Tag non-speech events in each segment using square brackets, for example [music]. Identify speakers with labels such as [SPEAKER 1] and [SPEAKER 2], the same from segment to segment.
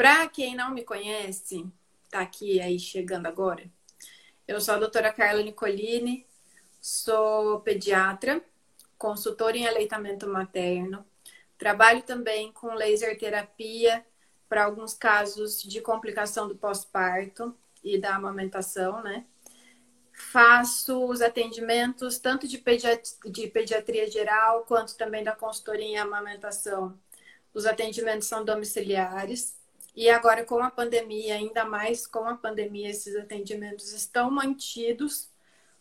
[SPEAKER 1] Para quem não me conhece, tá aqui aí chegando agora. Eu sou a doutora Carla Nicolini, sou pediatra, consultora em aleitamento materno. Trabalho também com laser terapia para alguns casos de complicação do pós-parto e da amamentação, né? Faço os atendimentos tanto de pediatria, de pediatria geral quanto também da consultoria em amamentação. Os atendimentos são domiciliares. E agora, com a pandemia, ainda mais com a pandemia, esses atendimentos estão mantidos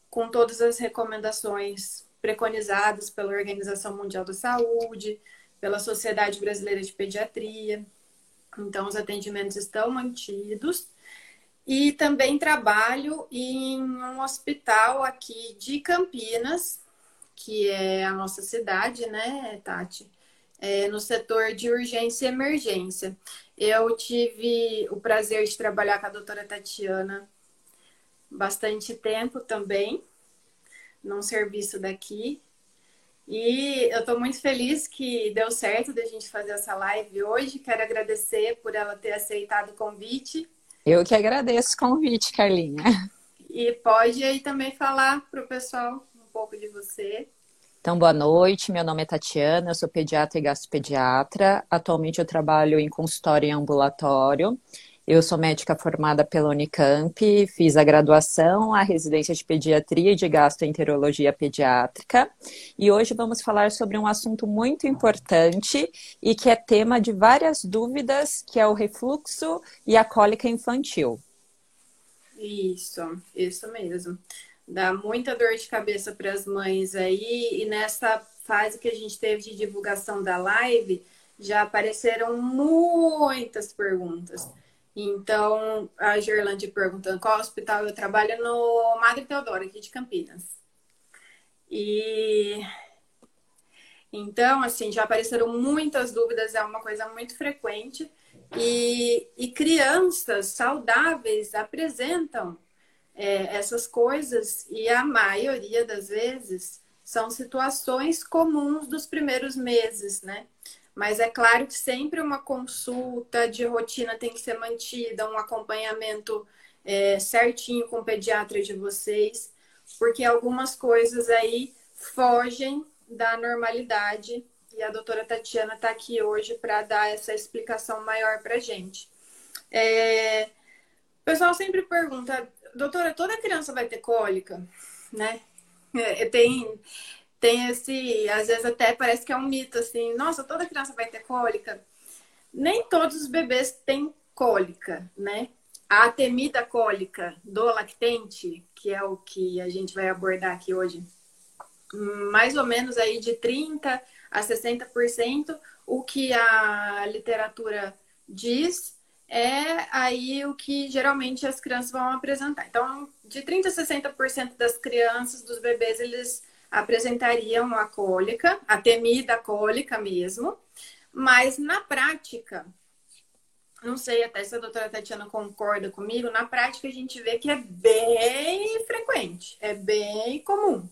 [SPEAKER 1] com todas as recomendações preconizadas pela Organização Mundial da Saúde, pela Sociedade Brasileira de Pediatria. Então, os atendimentos estão mantidos. E também trabalho em um hospital aqui de Campinas, que é a nossa cidade, né, Tati? É, no setor de urgência e emergência. Eu tive o prazer de trabalhar com a doutora Tatiana bastante tempo também, num serviço daqui. E eu estou muito feliz que deu certo da gente fazer essa live hoje. Quero agradecer por ela ter aceitado o convite.
[SPEAKER 2] Eu que agradeço o convite, Carlinha.
[SPEAKER 1] E pode aí também falar para o pessoal um pouco de você.
[SPEAKER 2] Então, boa noite. Meu nome é Tatiana, eu sou pediatra e gastropediatra. Atualmente eu trabalho em consultório e ambulatório. Eu sou médica formada pela Unicamp, fiz a graduação, a residência de pediatria e de gastroenterologia pediátrica. E hoje vamos falar sobre um assunto muito importante e que é tema de várias dúvidas, que é o refluxo e a cólica infantil.
[SPEAKER 1] Isso, isso mesmo. Dá muita dor de cabeça para as mães aí, e nessa fase que a gente teve de divulgação da live, já apareceram muitas perguntas. Então, a Gerlande perguntando qual hospital eu trabalho no Madre Teodoro, aqui de Campinas. E então, assim, já apareceram muitas dúvidas, é uma coisa muito frequente. E, e crianças saudáveis apresentam é, essas coisas, e a maioria das vezes são situações comuns dos primeiros meses, né? Mas é claro que sempre uma consulta de rotina tem que ser mantida, um acompanhamento é, certinho com o pediatra de vocês, porque algumas coisas aí fogem da normalidade e a doutora Tatiana está aqui hoje para dar essa explicação maior para gente. É... O pessoal sempre pergunta, doutora, toda criança vai ter cólica, né? É, tem, tem esse, às vezes até parece que é um mito assim, nossa, toda criança vai ter cólica. Nem todos os bebês têm cólica, né? A temida cólica do lactente, que é o que a gente vai abordar aqui hoje, mais ou menos aí de 30 a 60%, o que a literatura diz é aí o que geralmente as crianças vão apresentar. Então, de 30 a 60% das crianças, dos bebês, eles apresentariam a cólica, a temida cólica mesmo, mas na prática, não sei até se a doutora Tatiana concorda comigo, na prática a gente vê que é bem frequente, é bem comum.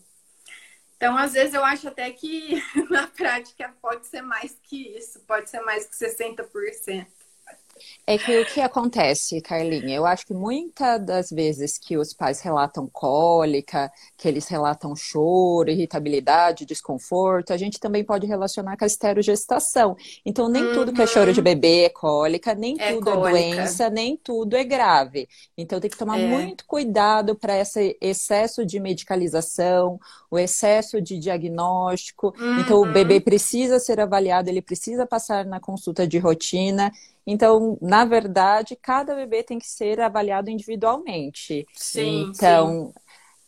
[SPEAKER 1] Então, às vezes, eu acho até que [laughs] na prática pode ser mais que isso, pode ser mais que 60%.
[SPEAKER 2] É que o que acontece, Carlinha? Eu acho que muitas das vezes que os pais relatam cólica, que eles relatam choro, irritabilidade, desconforto, a gente também pode relacionar com a esterogestação. Então, nem uhum. tudo que é choro de bebê é cólica, nem é tudo é cólica. é doença, nem tudo é grave. Então, tem que tomar é. muito cuidado para esse excesso de medicalização, o excesso de diagnóstico. Uhum. Então, o bebê uhum. precisa ser avaliado, ele precisa passar na consulta de rotina. Então, na verdade, cada bebê tem que ser avaliado individualmente. Sim. Então, sim.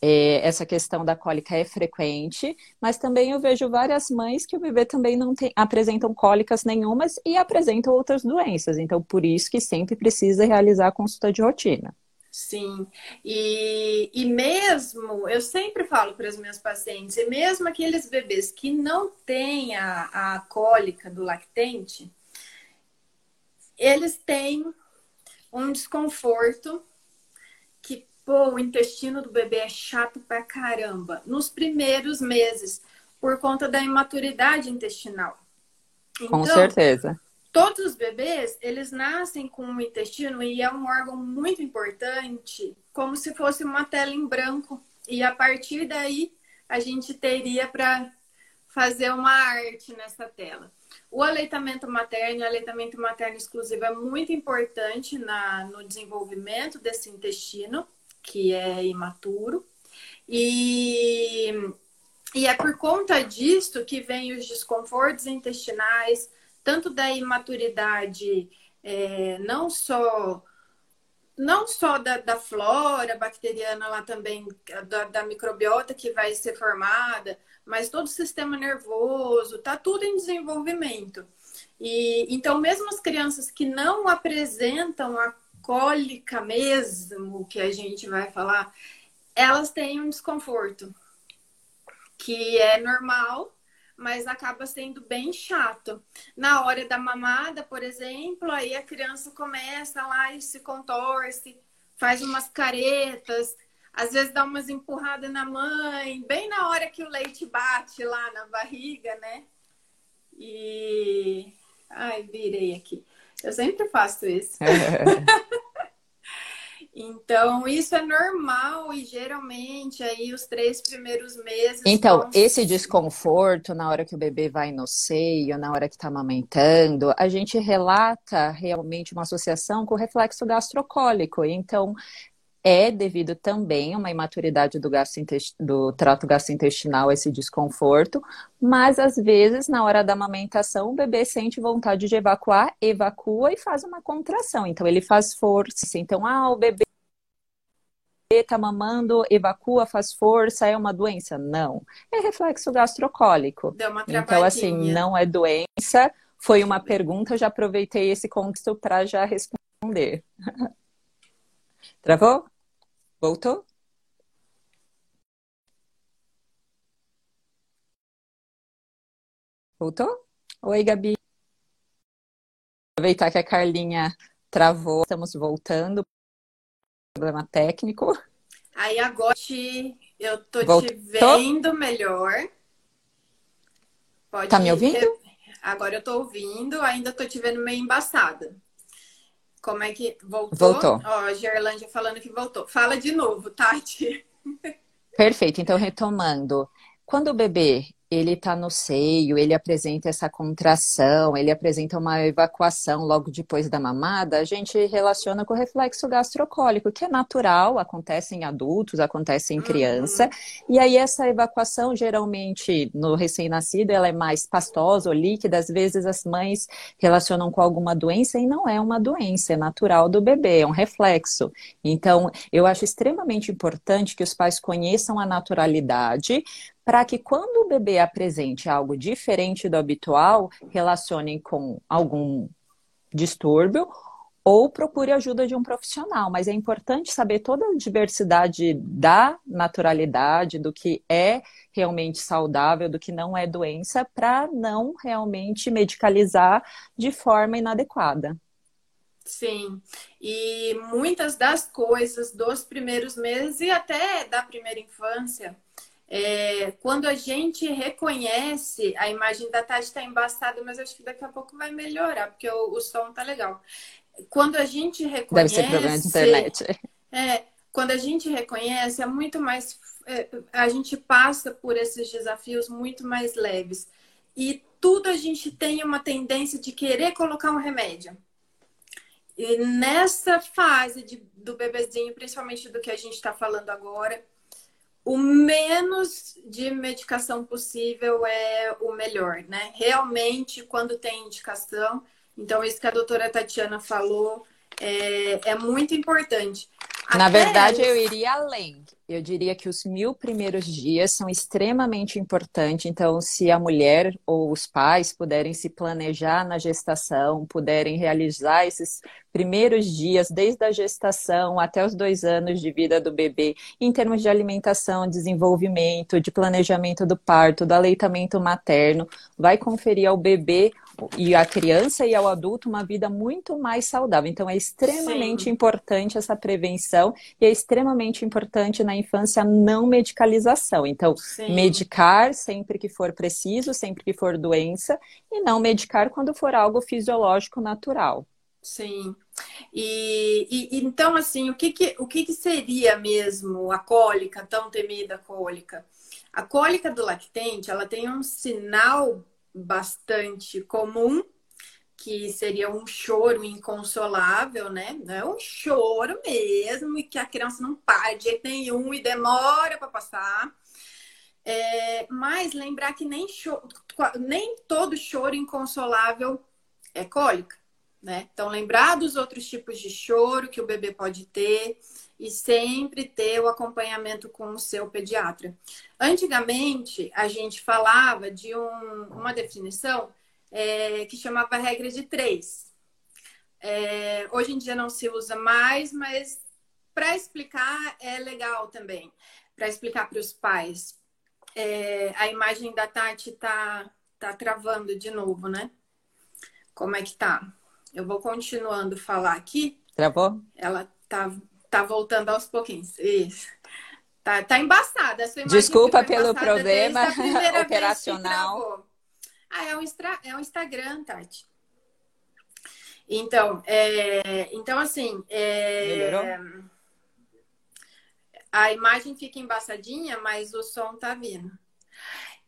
[SPEAKER 2] É, essa questão da cólica é frequente, mas também eu vejo várias mães que o bebê também não tem, apresentam cólicas nenhumas e apresentam outras doenças. Então, por isso que sempre precisa realizar a consulta de rotina.
[SPEAKER 1] Sim, e, e mesmo, eu sempre falo para as minhas pacientes, e mesmo aqueles bebês que não têm a, a cólica do lactente, eles têm um desconforto que, pô, o intestino do bebê é chato pra caramba nos primeiros meses, por conta da imaturidade intestinal.
[SPEAKER 2] Então, Com certeza.
[SPEAKER 1] todos os bebês, eles nascem com o intestino e é um órgão muito importante, como se fosse uma tela em branco. E a partir daí, a gente teria para fazer uma arte nessa tela. O aleitamento materno e aleitamento materno exclusivo é muito importante na, no desenvolvimento desse intestino, que é imaturo. E, e é por conta disto que vem os desconfortos intestinais, tanto da imaturidade, é, não só não só da, da, flora bacteriana lá também, da, da, microbiota que vai ser formada, mas todo o sistema nervoso, tá tudo em desenvolvimento. E então, mesmo as crianças que não apresentam a cólica mesmo, que a gente vai falar, elas têm um desconforto que é normal, mas acaba sendo bem chato. Na hora da mamada, por exemplo, aí a criança começa lá e se contorce, faz umas caretas, às vezes dá umas empurradas na mãe, bem na hora que o leite bate lá na barriga, né? E. Ai, virei aqui. Eu sempre faço isso. [laughs] Então, isso é normal e geralmente aí os três primeiros meses.
[SPEAKER 2] Então, vão... esse desconforto na hora que o bebê vai no seio, na hora que está amamentando, a gente relata realmente uma associação com o reflexo gastrocólico. Então, é devido também a uma imaturidade do, do trato gastrointestinal, esse desconforto, mas às vezes, na hora da amamentação, o bebê sente vontade de evacuar, evacua e faz uma contração. Então, ele faz força. Então, ah, o bebê está mamando, evacua, faz força, é uma doença? Não. É reflexo gastrocólico.
[SPEAKER 1] Deu uma
[SPEAKER 2] então, assim, não é doença. Foi uma pergunta, já aproveitei esse contexto para já responder. [laughs] Travou? Voltou? Voltou? Oi, Gabi. Aproveitar que a Carlinha travou, estamos voltando. Problema técnico.
[SPEAKER 1] Aí agora eu tô Voltou? te vendo melhor.
[SPEAKER 2] Pode tá me ouvindo?
[SPEAKER 1] Agora eu tô ouvindo, ainda tô te vendo meio embaçada. Como é que voltou?
[SPEAKER 2] Voltou.
[SPEAKER 1] Ó, a Gerlândia falando que voltou. Fala de novo, Tati. [laughs]
[SPEAKER 2] Perfeito. Então, retomando. Quando o bebê ele está no seio, ele apresenta essa contração, ele apresenta uma evacuação logo depois da mamada, a gente relaciona com o reflexo gastrocólico, que é natural, acontece em adultos, acontece em criança. Uhum. E aí essa evacuação, geralmente, no recém-nascido, ela é mais pastosa ou líquida, às vezes as mães relacionam com alguma doença e não é uma doença, é natural do bebê, é um reflexo. Então, eu acho extremamente importante que os pais conheçam a naturalidade, para que quando o bebê apresente algo diferente do habitual, relacionem com algum distúrbio ou procure ajuda de um profissional. Mas é importante saber toda a diversidade da naturalidade, do que é realmente saudável, do que não é doença, para não realmente medicalizar de forma inadequada.
[SPEAKER 1] Sim, e muitas das coisas dos primeiros meses e até da primeira infância é, quando a gente reconhece, a imagem da Tati está embaçada, mas acho que daqui a pouco vai melhorar, porque o, o som tá legal. Quando a gente reconhece.
[SPEAKER 2] Deve ser problema de internet.
[SPEAKER 1] É, quando a gente reconhece, é muito mais. É, a gente passa por esses desafios muito mais leves. E tudo a gente tem uma tendência de querer colocar um remédio. E nessa fase de, do bebezinho, principalmente do que a gente está falando agora, o menos de medicação possível é o melhor, né? Realmente, quando tem indicação, então isso que a doutora Tatiana falou é, é muito importante.
[SPEAKER 2] Na verdade, eu iria além. Eu diria que os mil primeiros dias são extremamente importantes. Então, se a mulher ou os pais puderem se planejar na gestação, puderem realizar esses primeiros dias, desde a gestação até os dois anos de vida do bebê, em termos de alimentação, desenvolvimento, de planejamento do parto, do aleitamento materno, vai conferir ao bebê e à criança e ao adulto uma vida muito mais saudável. Então é extremamente Sim. importante essa prevenção e é extremamente importante na infância a não medicalização. Então, Sim. medicar sempre que for preciso, sempre que for doença, e não medicar quando for algo fisiológico natural.
[SPEAKER 1] Sim. E, e, então, assim, o que, que, o que, que seria mesmo a cólica, tão temida cólica? A cólica do lactente, ela tem um sinal bastante comum, que seria um choro inconsolável, né? É um choro mesmo, e que a criança não para de jeito nenhum e demora para passar. É, mas lembrar que nem, choro, nem todo choro inconsolável é cólica, né? Então, lembrar dos outros tipos de choro que o bebê pode ter e sempre ter o acompanhamento com o seu pediatra. Antigamente, a gente falava de um, uma definição é, que chamava regra de três. É, hoje em dia não se usa mais, mas para explicar é legal também, para explicar para os pais. É, a imagem da Tati tá, tá travando de novo, né? Como é que tá? Eu vou continuando falar aqui.
[SPEAKER 2] Travou?
[SPEAKER 1] Ela tá Tá voltando aos pouquinhos. Isso. Tá, tá embaçada.
[SPEAKER 2] Desculpa pelo problema operacional.
[SPEAKER 1] Ah, é um, é um Instagram, Tati. Então, é, então assim. É, a imagem fica embaçadinha, mas o som tá vindo.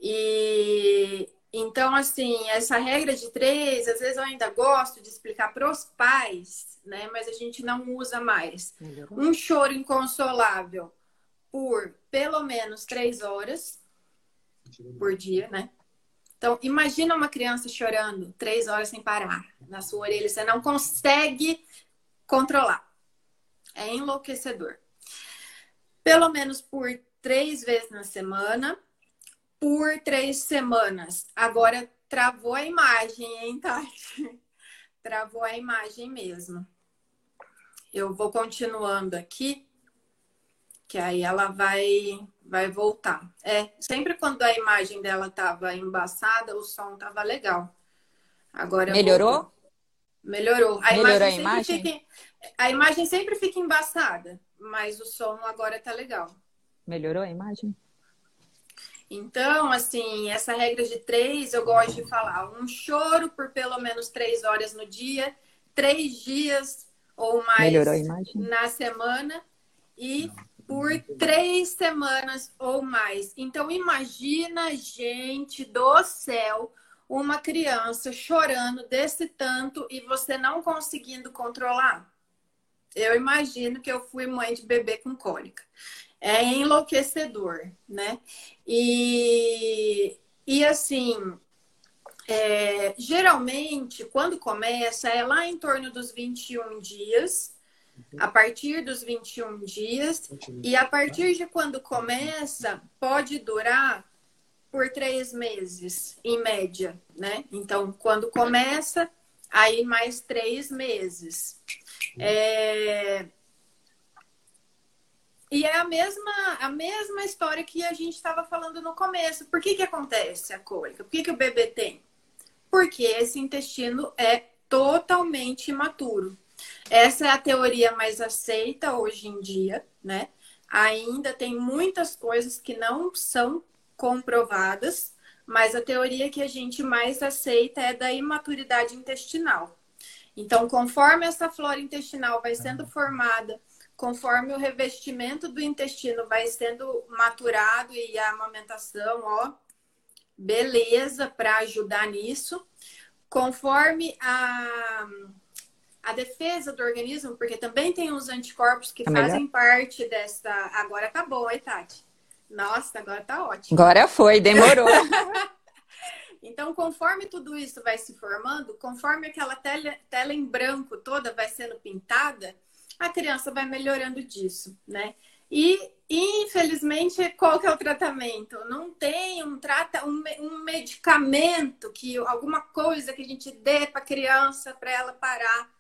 [SPEAKER 1] E então, assim, essa regra de três, às vezes eu ainda gosto de explicar para os pais, né? Mas a gente não usa mais. Um choro inconsolável por pelo menos três horas por dia, né? Então, imagina uma criança chorando três horas sem parar na sua orelha. Você não consegue controlar. É enlouquecedor. Pelo menos por três vezes na semana por três semanas. Agora travou a imagem, hein, Tati? [laughs] Travou a imagem mesmo. Eu vou continuando aqui, que aí ela vai vai voltar. É, sempre quando a imagem dela tava embaçada, o som tava legal. Agora
[SPEAKER 2] melhorou?
[SPEAKER 1] Melhorou. A
[SPEAKER 2] Melhorou imagem a imagem?
[SPEAKER 1] Fica, a imagem sempre fica embaçada, mas o som agora tá legal.
[SPEAKER 2] Melhorou a imagem?
[SPEAKER 1] Então, assim, essa regra de três, eu gosto de falar um choro por pelo menos três horas no dia, três dias ou mais na semana e por três semanas ou mais. Então, imagina, gente do céu, uma criança chorando desse tanto e você não conseguindo controlar. Eu imagino que eu fui mãe de bebê com cólica é enlouquecedor, né? E, e assim, é, geralmente, quando começa, é lá em torno dos 21 dias, a partir dos 21 dias, e a partir de quando começa, pode durar por três meses, em média, né? Então, quando começa, aí mais três meses. É, e é a mesma, a mesma história que a gente estava falando no começo. Por que, que acontece a cólica? Por que, que o bebê tem? Porque esse intestino é totalmente imaturo. Essa é a teoria mais aceita hoje em dia, né? Ainda tem muitas coisas que não são comprovadas, mas a teoria que a gente mais aceita é da imaturidade intestinal. Então, conforme essa flora intestinal vai sendo formada conforme o revestimento do intestino vai sendo maturado e a amamentação, ó, beleza para ajudar nisso. Conforme a, a defesa do organismo, porque também tem os anticorpos que é fazem parte dessa. Agora tá bom, aí, Tati? Nossa, agora tá ótimo.
[SPEAKER 2] Agora foi, demorou. [laughs]
[SPEAKER 1] Então, conforme tudo isso vai se formando, conforme aquela tela, tela em branco toda vai sendo pintada, a criança vai melhorando disso, né? E, infelizmente, qual que é o tratamento? Não tem um, trata, um, um medicamento, que alguma coisa que a gente dê para a criança para ela parar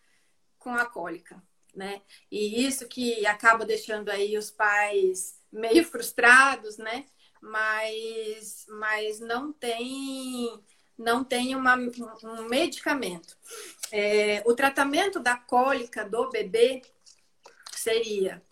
[SPEAKER 1] com a cólica, né? E isso que acaba deixando aí os pais meio frustrados, né? Mas, mas não tem não tem uma, um medicamento. É, o tratamento da cólica do bebê seria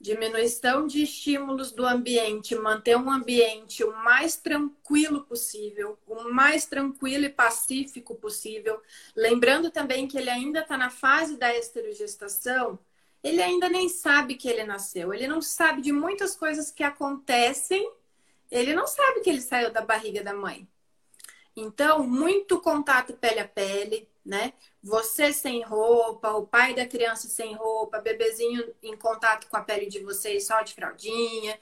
[SPEAKER 1] diminuição de estímulos do ambiente, manter um ambiente o mais tranquilo possível, o mais tranquilo e pacífico possível. Lembrando também que ele ainda está na fase da esterogestação, ele ainda nem sabe que ele nasceu, ele não sabe de muitas coisas que acontecem, ele não sabe que ele saiu da barriga da mãe. Então, muito contato pele a pele, né? Você sem roupa, o pai da criança sem roupa, bebezinho em contato com a pele de vocês só de fraldinha,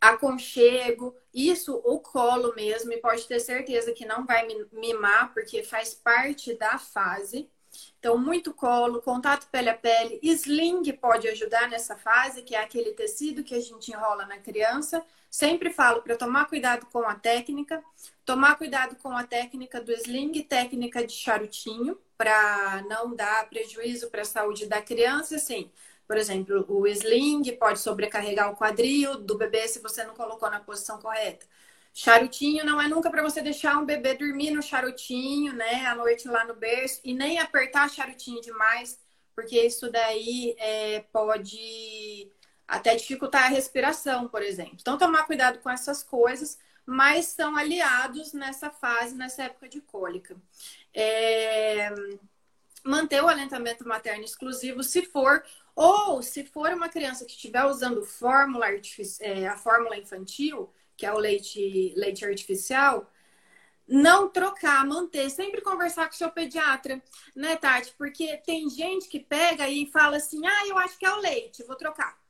[SPEAKER 1] aconchego, isso o colo mesmo, e pode ter certeza que não vai mimar, porque faz parte da fase. Então, muito colo, contato pele a pele, sling pode ajudar nessa fase, que é aquele tecido que a gente enrola na criança. Sempre falo para tomar cuidado com a técnica, tomar cuidado com a técnica do sling, técnica de charutinho, para não dar prejuízo para a saúde da criança, assim. Por exemplo, o sling pode sobrecarregar o quadril do bebê se você não colocou na posição correta. Charutinho não é nunca para você deixar um bebê dormir no charutinho, né, à noite lá no berço, e nem apertar charutinho demais, porque isso daí é, pode até dificultar a respiração, por exemplo. Então, tomar cuidado com essas coisas, mas são aliados nessa fase, nessa época de cólica. É... Manter o alentamento materno exclusivo, se for, ou se for uma criança que estiver usando fórmula é, a fórmula infantil, que é o leite, leite artificial, não trocar, manter, sempre conversar com o seu pediatra, né, Tati? Porque tem gente que pega e fala assim: ah, eu acho que é o leite, vou trocar.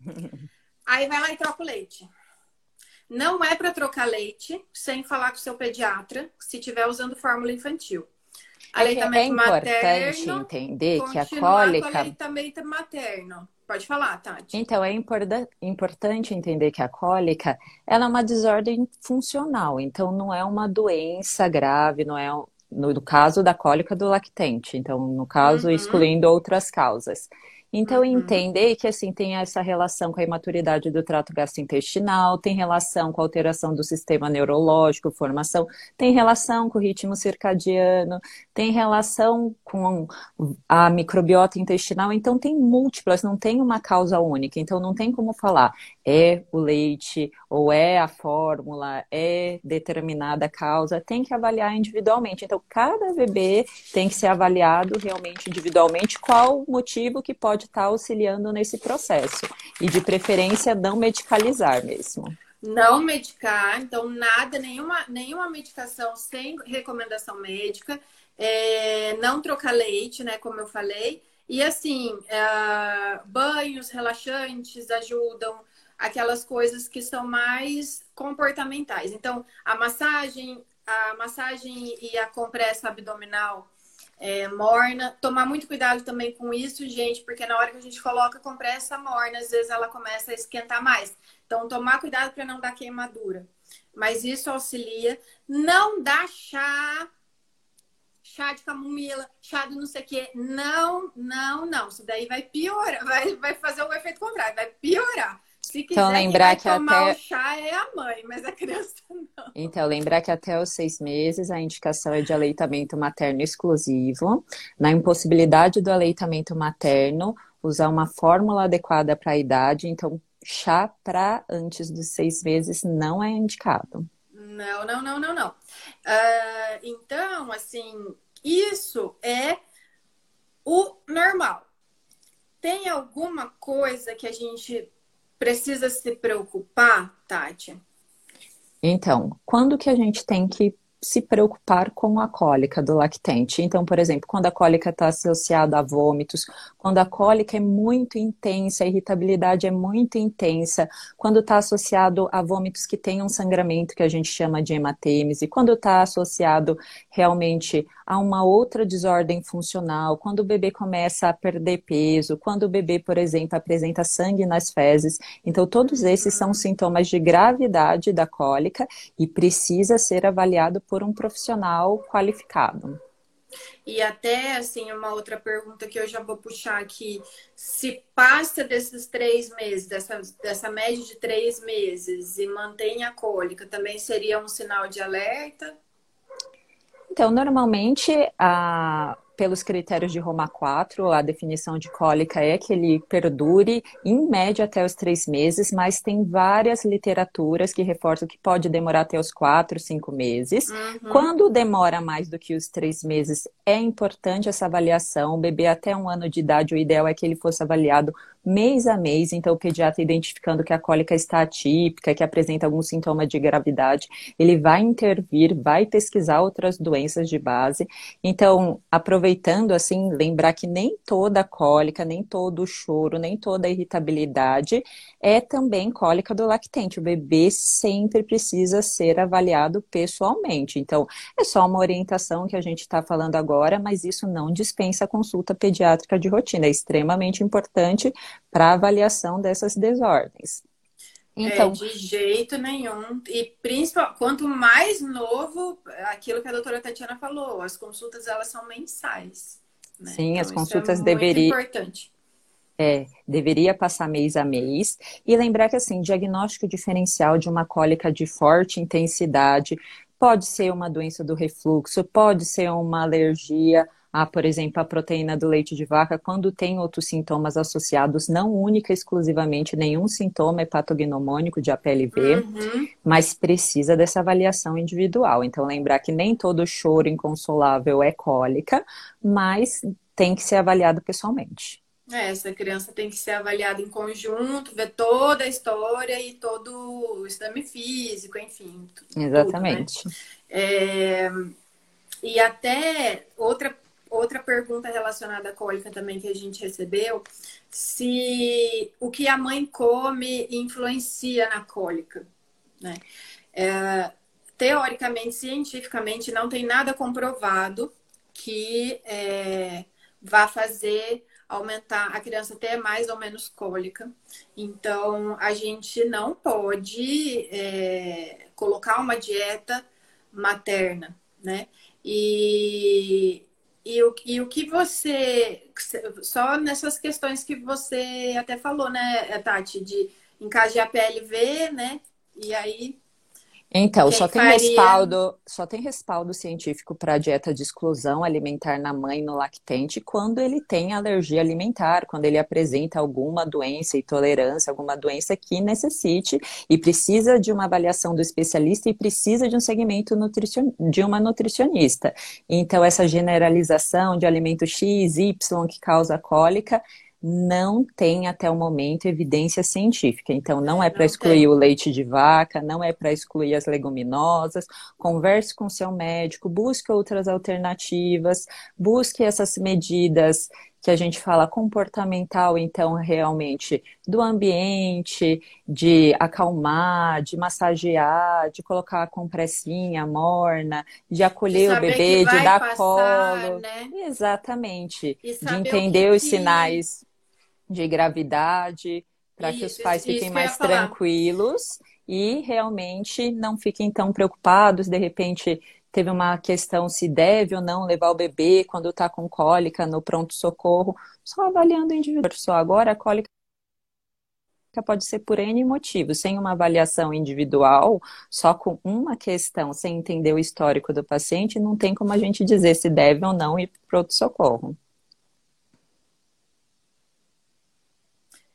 [SPEAKER 1] [laughs] Aí vai lá e troca o leite. Não é para trocar leite sem falar com o seu pediatra, se estiver usando fórmula infantil.
[SPEAKER 2] É aleitamento é importante materno, entender que a cólica. Com
[SPEAKER 1] aleitamento materno. Pode falar, Tati.
[SPEAKER 2] Então, é importante entender que a cólica ela é uma desordem funcional. Então, não é uma doença grave, não é no, caso da cólica do lactente. Então, no caso, uhum. excluindo outras causas. Então, uhum. entender que assim tem essa relação com a imaturidade do trato gastrointestinal, tem relação com a alteração do sistema neurológico, formação, tem relação com o ritmo circadiano, tem relação com a microbiota intestinal, então tem múltiplas, não tem uma causa única. Então, não tem como falar é o leite ou é a fórmula, é determinada causa, tem que avaliar individualmente. Então, cada bebê tem que ser avaliado realmente individualmente qual o motivo que pode estar auxiliando nesse processo. E de preferência não medicalizar mesmo.
[SPEAKER 1] Não medicar, então nada, nenhuma, nenhuma medicação sem recomendação médica, é, não trocar leite, né, como eu falei. E assim, é, banhos relaxantes ajudam, aquelas coisas que são mais comportamentais. Então, a massagem, a massagem e a compressa abdominal é, morna. Tomar muito cuidado também com isso, gente, porque na hora que a gente coloca a compressa morna, às vezes ela começa a esquentar mais. Então, tomar cuidado para não dar queimadura. Mas isso auxilia. Não dá chá, chá de camomila, chá de não sei o quê. Não, não, não. Isso daí vai piorar, vai, vai fazer o efeito contrário, vai piorar. Se quiser, então, lembrar que, até... o chá é a mãe, mas a criança [laughs] não.
[SPEAKER 2] Então, lembrar que até os seis meses a indicação é de aleitamento materno exclusivo. Na impossibilidade do aleitamento materno, usar uma fórmula adequada para a idade. Então, chá para antes dos seis meses não é indicado.
[SPEAKER 1] Não, não, não, não, não. Uh, então, assim, isso é o normal. Tem alguma coisa que a gente precisa se preocupar, Tati?
[SPEAKER 2] Então, quando que a gente tem que se preocupar com a cólica do lactente. Então, por exemplo, quando a cólica está associada a vômitos, quando a cólica é muito intensa, a irritabilidade é muito intensa, quando está associado a vômitos que têm um sangramento que a gente chama de hematêmese, quando está associado realmente a uma outra desordem funcional, quando o bebê começa a perder peso, quando o bebê, por exemplo, apresenta sangue nas fezes. Então, todos esses são sintomas de gravidade da cólica e precisa ser avaliado por um profissional qualificado.
[SPEAKER 1] E até, assim, uma outra pergunta que eu já vou puxar aqui. Se passa desses três meses, dessa, dessa média de três meses, e mantém a cólica, também seria um sinal de alerta?
[SPEAKER 2] Então, normalmente, a, pelos critérios de Roma 4, a definição de cólica é que ele perdure em média até os três meses, mas tem várias literaturas que reforçam que pode demorar até os quatro, cinco meses. Uhum. Quando demora mais do que os três meses, é importante essa avaliação. O bebê até um ano de idade, o ideal é que ele fosse avaliado mês a mês, então o pediatra identificando que a cólica está atípica, que apresenta algum sintoma de gravidade, ele vai intervir, vai pesquisar outras doenças de base. Então, aproveitando assim, lembrar que nem toda cólica, nem todo choro, nem toda irritabilidade é também cólica do lactente. O bebê sempre precisa ser avaliado pessoalmente. Então, é só uma orientação que a gente está falando agora, mas isso não dispensa a consulta pediátrica de rotina. É extremamente importante para avaliação dessas desordens.
[SPEAKER 1] É, então, é, de jeito nenhum. E principalmente, quanto mais novo, aquilo que a doutora Tatiana falou, as consultas elas são mensais.
[SPEAKER 2] Né? Sim, então, as consultas é deveriam.
[SPEAKER 1] importante.
[SPEAKER 2] É, deveria passar mês a mês. E lembrar que, assim, diagnóstico diferencial de uma cólica de forte intensidade pode ser uma doença do refluxo, pode ser uma alergia a, por exemplo, a proteína do leite de vaca, quando tem outros sintomas associados, não única exclusivamente nenhum sintoma hepatognomônico de APLV, uhum. mas precisa dessa avaliação individual. Então, lembrar que nem todo choro inconsolável é cólica, mas tem que ser avaliado pessoalmente.
[SPEAKER 1] É, essa criança tem que ser avaliada em conjunto, ver toda a história e todo o exame físico, enfim.
[SPEAKER 2] Exatamente.
[SPEAKER 1] Tudo, né? é... E até outra outra pergunta relacionada à cólica também que a gente recebeu, se o que a mãe come influencia na cólica, né? É, teoricamente, cientificamente, não tem nada comprovado que é, vá fazer aumentar a criança ter mais ou menos cólica. Então, a gente não pode é, colocar uma dieta materna, né? E e o, e o que você. Só nessas questões que você até falou, né, Tati, de de APLV, né? E aí
[SPEAKER 2] então, só tem, faria... respaldo, só tem respaldo científico para dieta de exclusão alimentar na mãe no lactente quando ele tem alergia alimentar, quando ele apresenta alguma doença, intolerância, alguma doença que necessite e precisa de uma avaliação do especialista e precisa de um segmento nutricion... de uma nutricionista. Então, essa generalização de alimento X, Y que causa cólica não tem até o momento evidência científica. Então, não é para excluir tem. o leite de vaca, não é para excluir as leguminosas. Converse com seu médico, busque outras alternativas, busque essas medidas que a gente fala comportamental, então, realmente, do ambiente, de acalmar, de massagear, de colocar a compressinha morna, de acolher de o bebê, de dar passar, colo. Né? Exatamente. De entender os sinais de gravidade, para que os pais fiquem mais tranquilos e realmente não fiquem tão preocupados. De repente, teve uma questão se deve ou não levar o bebê quando está com cólica no pronto-socorro, só avaliando o indivíduo. Só agora a cólica pode ser por N motivos, sem uma avaliação individual, só com uma questão, sem entender o histórico do paciente, não tem como a gente dizer se deve ou não ir para o pronto-socorro.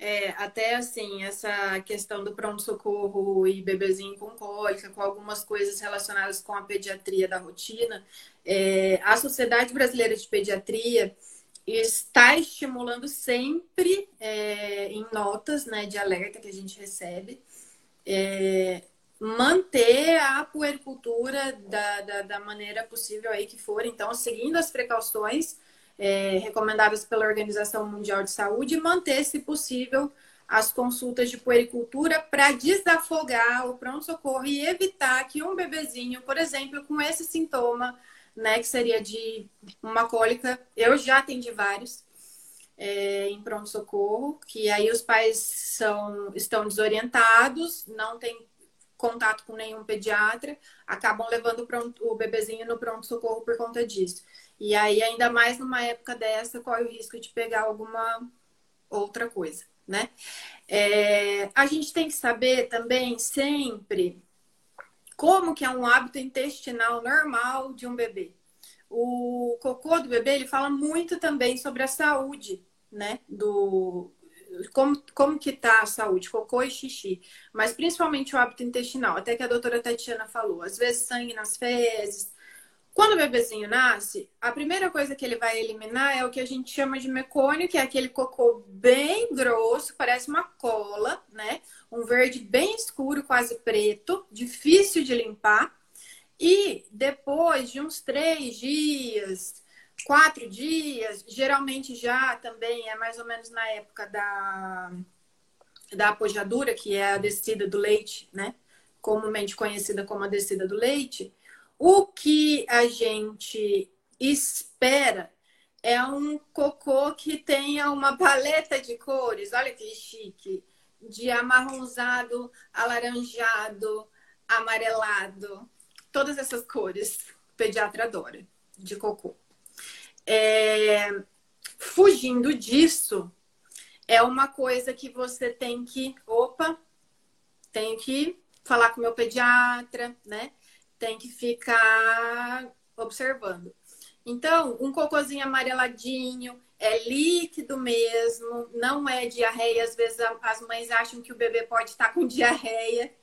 [SPEAKER 1] É, até assim, essa questão do pronto-socorro e bebezinho com cólica, com algumas coisas relacionadas com a pediatria da rotina, é, a Sociedade Brasileira de Pediatria está estimulando sempre é, em notas né, de alerta que a gente recebe, é, manter a puericultura da, da, da maneira possível aí que for, então, seguindo as precauções é, recomendáveis pela Organização Mundial de Saúde manter, se possível, as consultas de puericultura para desafogar o pronto-socorro e evitar que um bebezinho, por exemplo, com esse sintoma, né, que seria de uma cólica, eu já atendi vários é, em pronto-socorro, que aí os pais são, estão desorientados, não tem contato com nenhum pediatra, acabam levando o, o bebezinho no pronto-socorro por conta disso. E aí, ainda mais numa época dessa, corre o risco de pegar alguma outra coisa, né? É, a gente tem que saber também sempre como que é um hábito intestinal normal de um bebê. O cocô do bebê, ele fala muito também sobre a saúde, né? Do, como, como que tá a saúde, cocô e xixi, mas principalmente o hábito intestinal, até que a doutora Tatiana falou, às vezes sangue nas fezes. Quando o bebezinho nasce, a primeira coisa que ele vai eliminar é o que a gente chama de mecônio, que é aquele cocô bem grosso, parece uma cola, né? Um verde bem escuro, quase preto, difícil de limpar. E depois de uns três dias, quatro dias, geralmente já também é mais ou menos na época da, da apojadura, que é a descida do leite, né? Comumente conhecida como a descida do leite. O que a gente espera é um cocô que tenha uma paleta de cores, olha que chique, de amarronzado, alaranjado, amarelado, todas essas cores. O pediatra adora de cocô. É, fugindo disso, é uma coisa que você tem que, opa, tem que falar com meu pediatra, né? Tem que ficar observando. Então, um cocôzinho amareladinho, é líquido mesmo, não é diarreia. Às vezes as mães acham que o bebê pode estar com diarreia.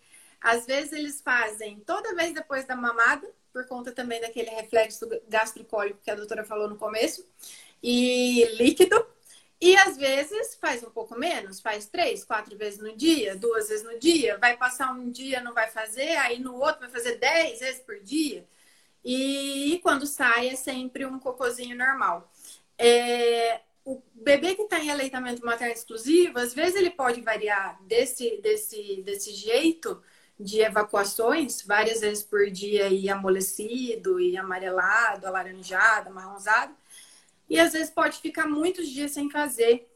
[SPEAKER 1] Às vezes eles fazem toda vez depois da mamada, por conta também daquele reflexo gastrocólico que a doutora falou no começo, e líquido. E às vezes faz um pouco menos, faz três, quatro vezes no dia, duas vezes no dia, vai passar um dia, não vai fazer, aí no outro vai fazer dez vezes por dia. E quando sai é sempre um cocôzinho normal. É, o bebê que está em aleitamento materno exclusivo, às vezes ele pode variar desse, desse, desse jeito, de evacuações várias vezes por dia e amolecido, e amarelado, alaranjado, amarronzado. E às vezes pode ficar muitos dias sem fazer,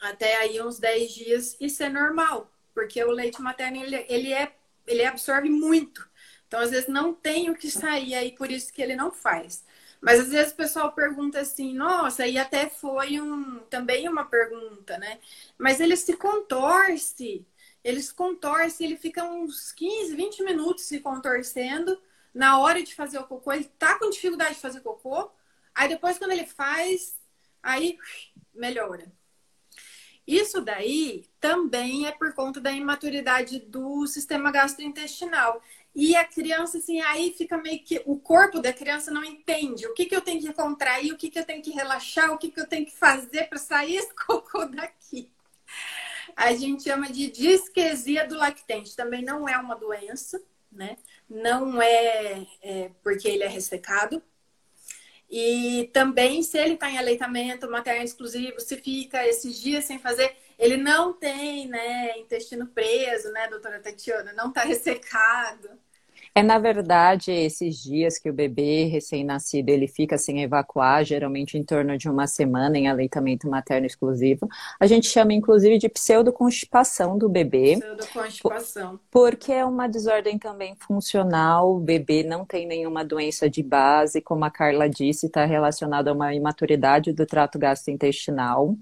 [SPEAKER 1] até aí uns 10 dias, isso é normal, porque o leite materno ele, ele, é, ele absorve muito. Então, às vezes, não tem o que sair aí, por isso que ele não faz. Mas às vezes o pessoal pergunta assim, nossa, e até foi um também uma pergunta, né? Mas ele se contorce eles contorcem, ele fica uns 15, 20 minutos se contorcendo. Na hora de fazer o cocô, ele tá com dificuldade de fazer cocô. Aí depois, quando ele faz, aí melhora. Isso daí também é por conta da imaturidade do sistema gastrointestinal. E a criança, assim, aí fica meio que. O corpo da criança não entende o que, que eu tenho que contrair, o que, que eu tenho que relaxar, o que, que eu tenho que fazer para sair esse [laughs] cocô daqui a gente chama de disquesia do lactente. Também não é uma doença, né? Não é, é porque ele é ressecado. E também, se ele está em aleitamento materno exclusivo, se fica esses dias sem fazer, ele não tem, né, intestino preso, né, doutora Tatiana? Não está ressecado.
[SPEAKER 2] É, na verdade, esses dias que o bebê recém-nascido ele fica sem evacuar, geralmente em torno de uma semana em aleitamento materno exclusivo, a gente chama inclusive de pseudoconstipação do bebê.
[SPEAKER 1] Pseudoconstipação.
[SPEAKER 2] Porque é uma desordem também funcional, o bebê não tem nenhuma doença de base, como a Carla disse, está relacionado a uma imaturidade do trato gastrointestinal.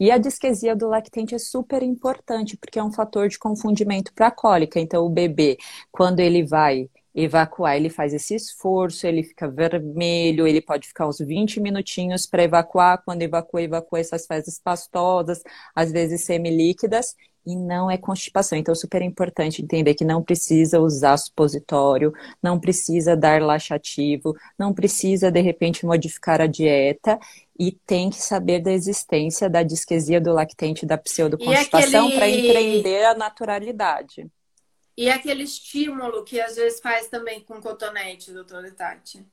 [SPEAKER 2] E a disquesia do lactente é super importante, porque é um fator de confundimento para a cólica. Então, o bebê, quando ele vai evacuar, ele faz esse esforço, ele fica vermelho, ele pode ficar uns 20 minutinhos para evacuar. Quando evacua, evacua essas fezes pastosas, às vezes semilíquidas, e não é constipação. Então, é super importante entender que não precisa usar supositório, não precisa dar laxativo, não precisa, de repente, modificar a dieta e tem que saber da existência da disquesia do lactente da pseudoconstipação aquele... para empreender a naturalidade.
[SPEAKER 1] E aquele estímulo que às vezes faz também com cotonete, doutora Tati?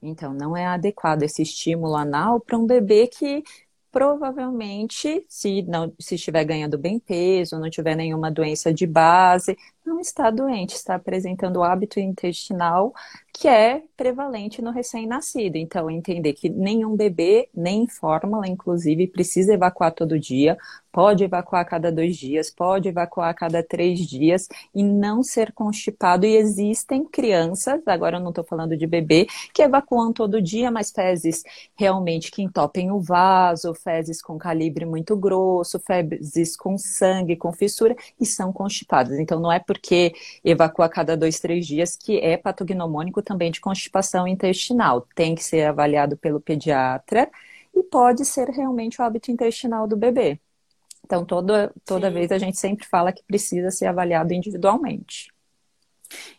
[SPEAKER 2] Então, não é adequado esse estímulo anal para um bebê que provavelmente, se não se estiver ganhando bem peso, não tiver nenhuma doença de base, não está doente, está apresentando o hábito intestinal que é prevalente no recém-nascido. Então, entender que nenhum bebê, nem fórmula, inclusive, precisa evacuar todo dia, pode evacuar a cada dois dias, pode evacuar a cada três dias e não ser constipado. E existem crianças, agora eu não estou falando de bebê, que evacuam todo dia, mas fezes realmente que entopem o vaso, fezes com calibre muito grosso, fezes com sangue, com fissura e são constipadas. Então, não é porque evacua a cada dois, três dias que é patognomônico também de constipação intestinal. Tem que ser avaliado pelo pediatra e pode ser realmente o hábito intestinal do bebê. Então, toda, toda vez a gente sempre fala que precisa ser avaliado individualmente.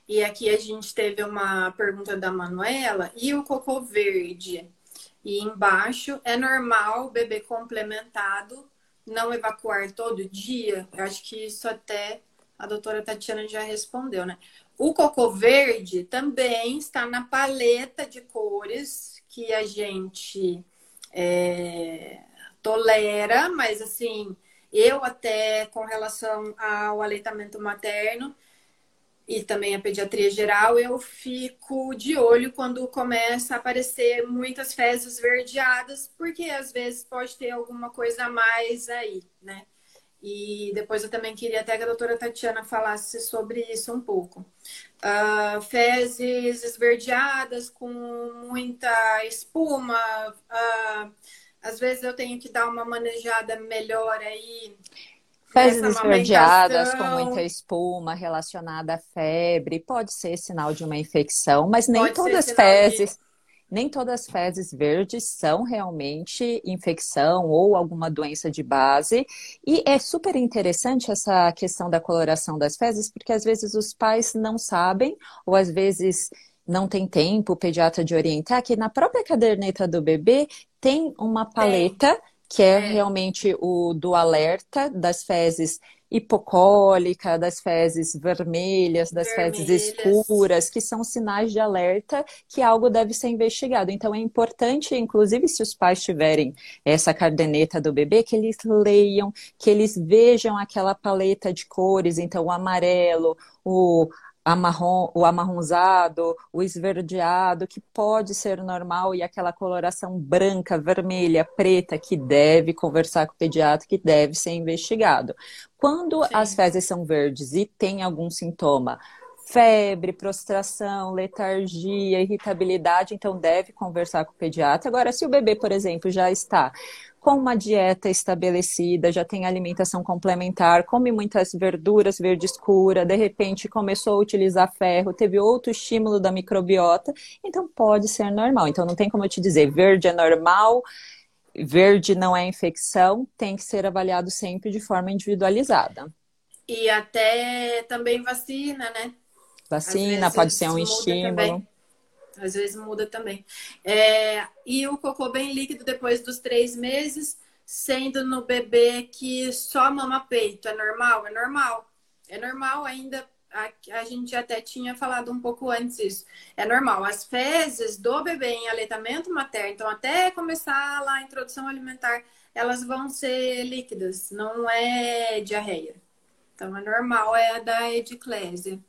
[SPEAKER 1] E aqui a gente teve uma pergunta da Manuela. E o cocô verde? E embaixo, é normal o bebê complementado não evacuar todo dia? Eu acho que isso até a doutora Tatiana já respondeu, né? O cocô verde também está na paleta de cores que a gente é, tolera, mas assim, eu até com relação ao aleitamento materno e também a pediatria geral, eu fico de olho quando começa a aparecer muitas fezes verdeadas, porque às vezes pode ter alguma coisa a mais aí, né? E depois eu também queria até que a doutora Tatiana falasse sobre isso um pouco. Uh, fezes esverdeadas com muita espuma. Uh, às vezes eu tenho que dar uma manejada melhor aí.
[SPEAKER 2] Fezes esverdeadas com muita espuma relacionada à febre, pode ser sinal de uma infecção, mas nem pode todas as fezes. Nem todas as fezes verdes são realmente infecção ou alguma doença de base. E é super interessante essa questão da coloração das fezes, porque às vezes os pais não sabem, ou às vezes não tem tempo o pediatra de orientar, que na própria caderneta do bebê tem uma paleta. É. Que é, é realmente o do alerta das fezes hipocólica, das fezes vermelhas, das vermelhas. fezes escuras, que são sinais de alerta que algo deve ser investigado. Então é importante, inclusive, se os pais tiverem essa cardeneta do bebê, que eles leiam, que eles vejam aquela paleta de cores, então o amarelo, o amarrom, o amarronzado, o esverdeado, que pode ser normal, e aquela coloração branca, vermelha, preta, que deve conversar com o pediatra, que deve ser investigado. Quando Sim. as fezes são verdes e tem algum sintoma, febre, prostração, letargia, irritabilidade, então deve conversar com o pediatra. Agora, se o bebê, por exemplo, já está com uma dieta estabelecida, já tem alimentação complementar, come muitas verduras verde escura, de repente começou a utilizar ferro, teve outro estímulo da microbiota, então pode ser normal. Então não tem como eu te dizer, verde é normal, verde não é infecção, tem que ser avaliado sempre de forma individualizada.
[SPEAKER 1] E até também vacina, né?
[SPEAKER 2] Vacina pode ser um estímulo. Também.
[SPEAKER 1] Às vezes muda também. É, e o cocô bem líquido depois dos três meses, sendo no bebê que só mama peito. É normal? É normal. É normal ainda. A, a gente até tinha falado um pouco antes isso. É normal. As fezes do bebê em aleitamento materno, então até começar lá a introdução alimentar, elas vão ser líquidas, não é diarreia. Então é normal, é a da ediclésia.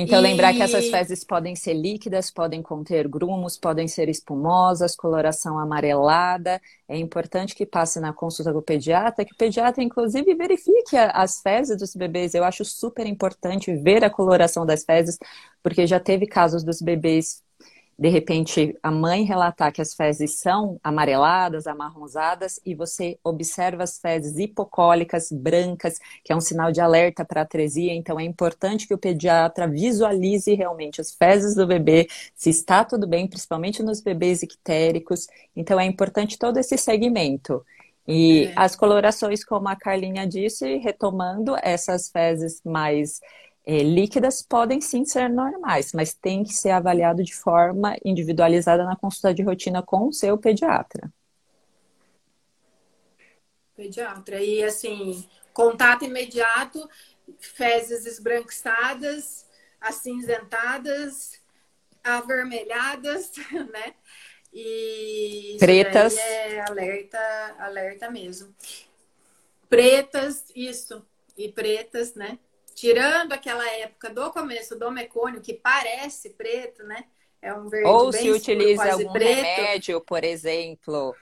[SPEAKER 2] Então, e... lembrar que essas fezes podem ser líquidas, podem conter grumos, podem ser espumosas, coloração amarelada. É importante que passe na consulta com o pediatra, que o pediatra, inclusive, verifique as fezes dos bebês. Eu acho super importante ver a coloração das fezes, porque já teve casos dos bebês de repente a mãe relatar que as fezes são amareladas, amarronzadas, e você observa as fezes hipocólicas, brancas, que é um sinal de alerta para atresia, então é importante que o pediatra visualize realmente as fezes do bebê, se está tudo bem, principalmente nos bebês ictéricos, então é importante todo esse segmento. E é. as colorações, como a Carlinha disse, retomando essas fezes mais é, líquidas podem sim ser normais, mas tem que ser avaliado de forma individualizada na consulta de rotina com o seu pediatra.
[SPEAKER 1] Pediatra. E assim, contato imediato, fezes esbranquiçadas, acinzentadas, avermelhadas, [laughs] né? E
[SPEAKER 2] pretas.
[SPEAKER 1] é alerta, alerta mesmo. Pretas, isso. E pretas, né? Tirando aquela época do começo do mecônio, que parece preto, né? É um verde
[SPEAKER 2] Ou se
[SPEAKER 1] escuro,
[SPEAKER 2] utiliza
[SPEAKER 1] quase
[SPEAKER 2] algum
[SPEAKER 1] preto.
[SPEAKER 2] remédio, por exemplo,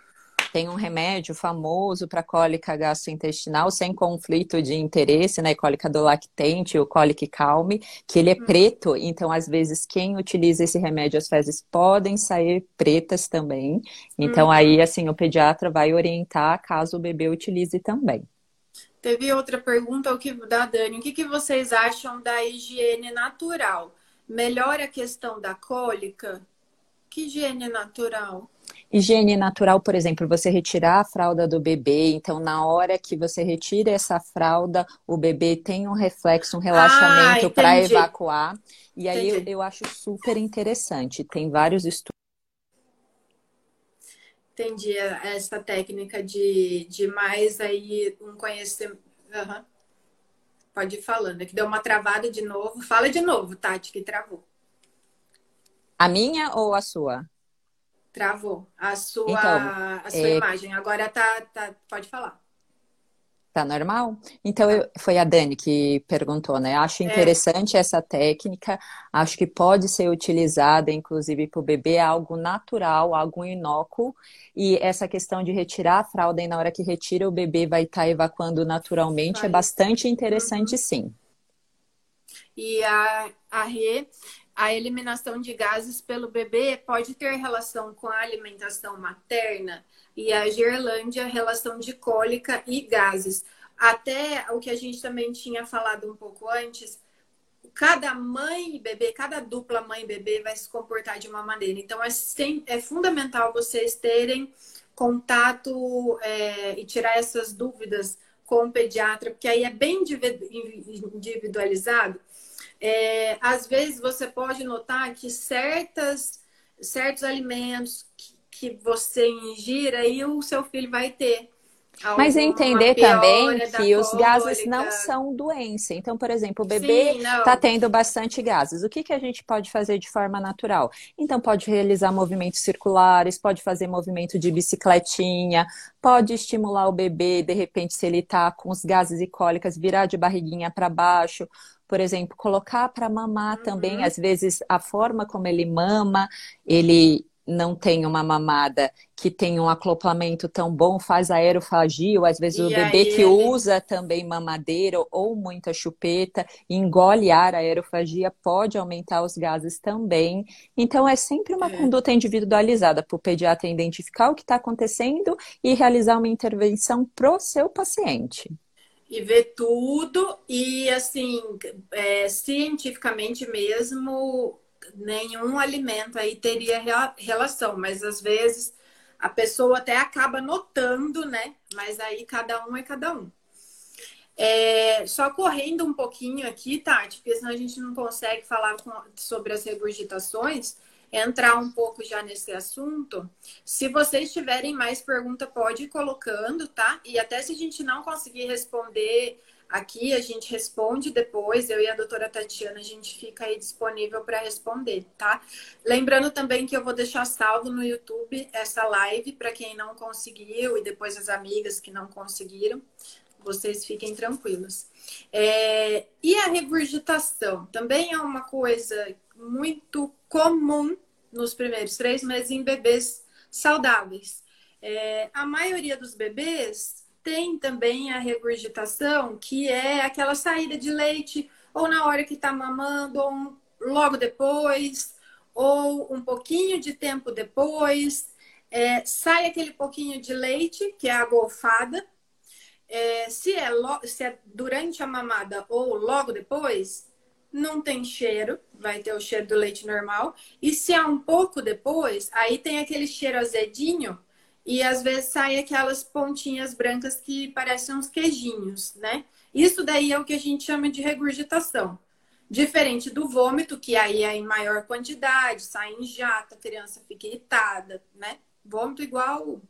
[SPEAKER 2] tem um remédio famoso para cólica gastrointestinal sem conflito de interesse, né? Cólica do lactente, o cólica calme, que ele é
[SPEAKER 1] Hum.
[SPEAKER 2] preto, então às vezes quem utiliza esse remédio, as fezes podem sair pretas também. Então
[SPEAKER 1] Uhum.
[SPEAKER 2] aí, assim, o pediatra vai orientar caso o bebê utilize também.
[SPEAKER 1] Teve outra pergunta o que, da Dani. O que, que vocês acham da higiene natural? Melhora a questão da cólica? Que higiene natural?
[SPEAKER 2] Higiene natural, por exemplo, você retirar a fralda do bebê, então na hora que você retira essa fralda, o bebê tem um reflexo, um relaxamento
[SPEAKER 1] Ah,
[SPEAKER 2] para evacuar. E aí eu, eu acho super interessante. Tem vários estudos.
[SPEAKER 1] Entendi essa técnica de, de mais aí um conhecimento. Aham. Pode ir falando. É que deu uma travada de novo. Fala de novo, Tati, que travou.
[SPEAKER 2] A minha ou a sua?
[SPEAKER 1] Travou. A sua,
[SPEAKER 2] Então,
[SPEAKER 1] a sua
[SPEAKER 2] é,
[SPEAKER 1] imagem. Agora tá, tá. Pode falar.
[SPEAKER 2] Tá normal? Então, eu- foi a Dani que perguntou, né? Acho
[SPEAKER 1] É,
[SPEAKER 2] interessante essa técnica, acho que pode ser utilizada, inclusive, para o bebê, é algo natural, algo inócuo, e essa questão de retirar a fralda e na hora que retira, o bebê vai estar evacuando naturalmente, é
[SPEAKER 1] vai.
[SPEAKER 2] bastante
[SPEAKER 1] Uhum.
[SPEAKER 2] interessante, sim.
[SPEAKER 1] E a, a Rê, a eliminação de gases pelo bebê pode ter relação com a alimentação materna e a Gerlândia, relação de cólica e gases. Até o que a gente também tinha falado um pouco antes, cada mãe e bebê, cada dupla mãe e bebê vai se comportar de uma maneira. Então, é, sem, é fundamental vocês terem contato é, e tirar essas dúvidas com o pediatra, porque aí é bem individualizado. É, às vezes você pode notar que certas, certos alimentos que, que você ingira, aí o seu filho vai ter
[SPEAKER 2] Mas
[SPEAKER 1] alguma
[SPEAKER 2] entender também que os gases não
[SPEAKER 1] cólica.
[SPEAKER 2] são doença. Então, por exemplo, o bebê está tendo bastante gases. O que que a gente pode fazer de forma natural? Então, pode realizar movimentos circulares, pode fazer movimento de bicicletinha, pode estimular o bebê, de repente, se ele está com os gases e cólicas, virar de barriguinha para baixo. Por exemplo, colocar para mamar também.
[SPEAKER 1] Uhum.
[SPEAKER 2] Às vezes, a forma como ele mama, ele não tem uma mamada que tem um acoplamento tão bom, faz aerofagia, ou às vezes o
[SPEAKER 1] E
[SPEAKER 2] bebê
[SPEAKER 1] aí
[SPEAKER 2] que
[SPEAKER 1] ele.
[SPEAKER 2] usa também mamadeira ou muita chupeta, engole ar, a aerofagia pode aumentar os gases também. Então é sempre uma
[SPEAKER 1] É.
[SPEAKER 2] conduta individualizada para o pediatra identificar o que está acontecendo e realizar uma intervenção pro seu paciente.
[SPEAKER 1] E ver tudo, e assim, é, cientificamente mesmo, nenhum alimento aí teria relação, mas às vezes a pessoa até acaba notando, né? Mas aí cada um é cada um. É, só correndo um pouquinho aqui, Tati, porque senão a gente não consegue falar com- sobre as regurgitações, entrar um pouco já nesse assunto. Se vocês tiverem mais pergunta, pode ir colocando, tá? E até se a gente não conseguir responder aqui, a gente responde depois. Eu e a doutora Tatiana, a gente fica aí disponível para responder, tá? Lembrando também que eu vou deixar salvo no YouTube essa live para quem não conseguiu e depois as amigas que não conseguiram. Vocês fiquem tranquilos. É, e a regurgitação também é uma coisa muito comum nos primeiros três meses em bebês saudáveis. É, a maioria dos bebês tem também a regurgitação, que é aquela saída de leite, ou na hora que está mamando, ou logo depois, ou um pouquinho de tempo depois. É, sai aquele pouquinho de leite, que é a golfada. É, se, é se é durante a mamada ou logo depois, não tem cheiro, vai ter o cheiro do leite normal. E se é um pouco depois, aí tem aquele cheiro azedinho e às vezes sai aquelas pontinhas brancas que parecem uns queijinhos, né? Isso daí é o que a gente chama de regurgitação. Diferente do vômito, que aí é em maior quantidade, sai em jato, a criança fica irritada, né? Vômito igual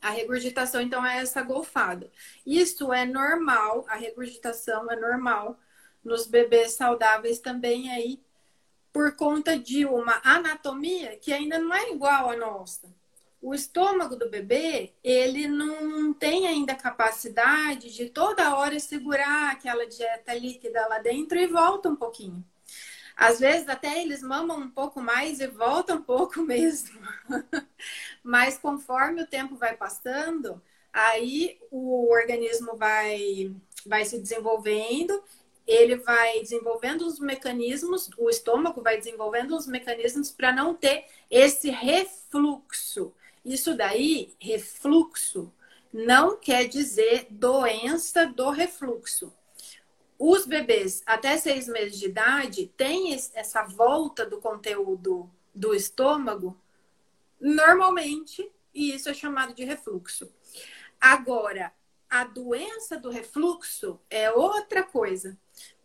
[SPEAKER 1] a regurgitação, então, é essa golfada. Isso é normal, a regurgitação é normal nos bebês saudáveis também aí, por conta de uma anatomia que ainda não é igual à nossa. o estômago do bebê, ele não tem ainda capacidade de toda hora segurar aquela dieta líquida lá dentro e volta um pouquinho. Às vezes até eles mamam um pouco mais e voltam um pouco [laughs] mesmo. Mas conforme o tempo vai passando, aí o organismo vai, vai se desenvolvendo, ele vai desenvolvendo os mecanismos, o estômago vai desenvolvendo os mecanismos para não ter esse refluxo. Isso daí, refluxo, não quer dizer doença do refluxo. Os bebês até seis meses de idade têm essa volta do conteúdo do estômago normalmente, e isso é chamado de refluxo. Agora, a doença do refluxo é outra coisa.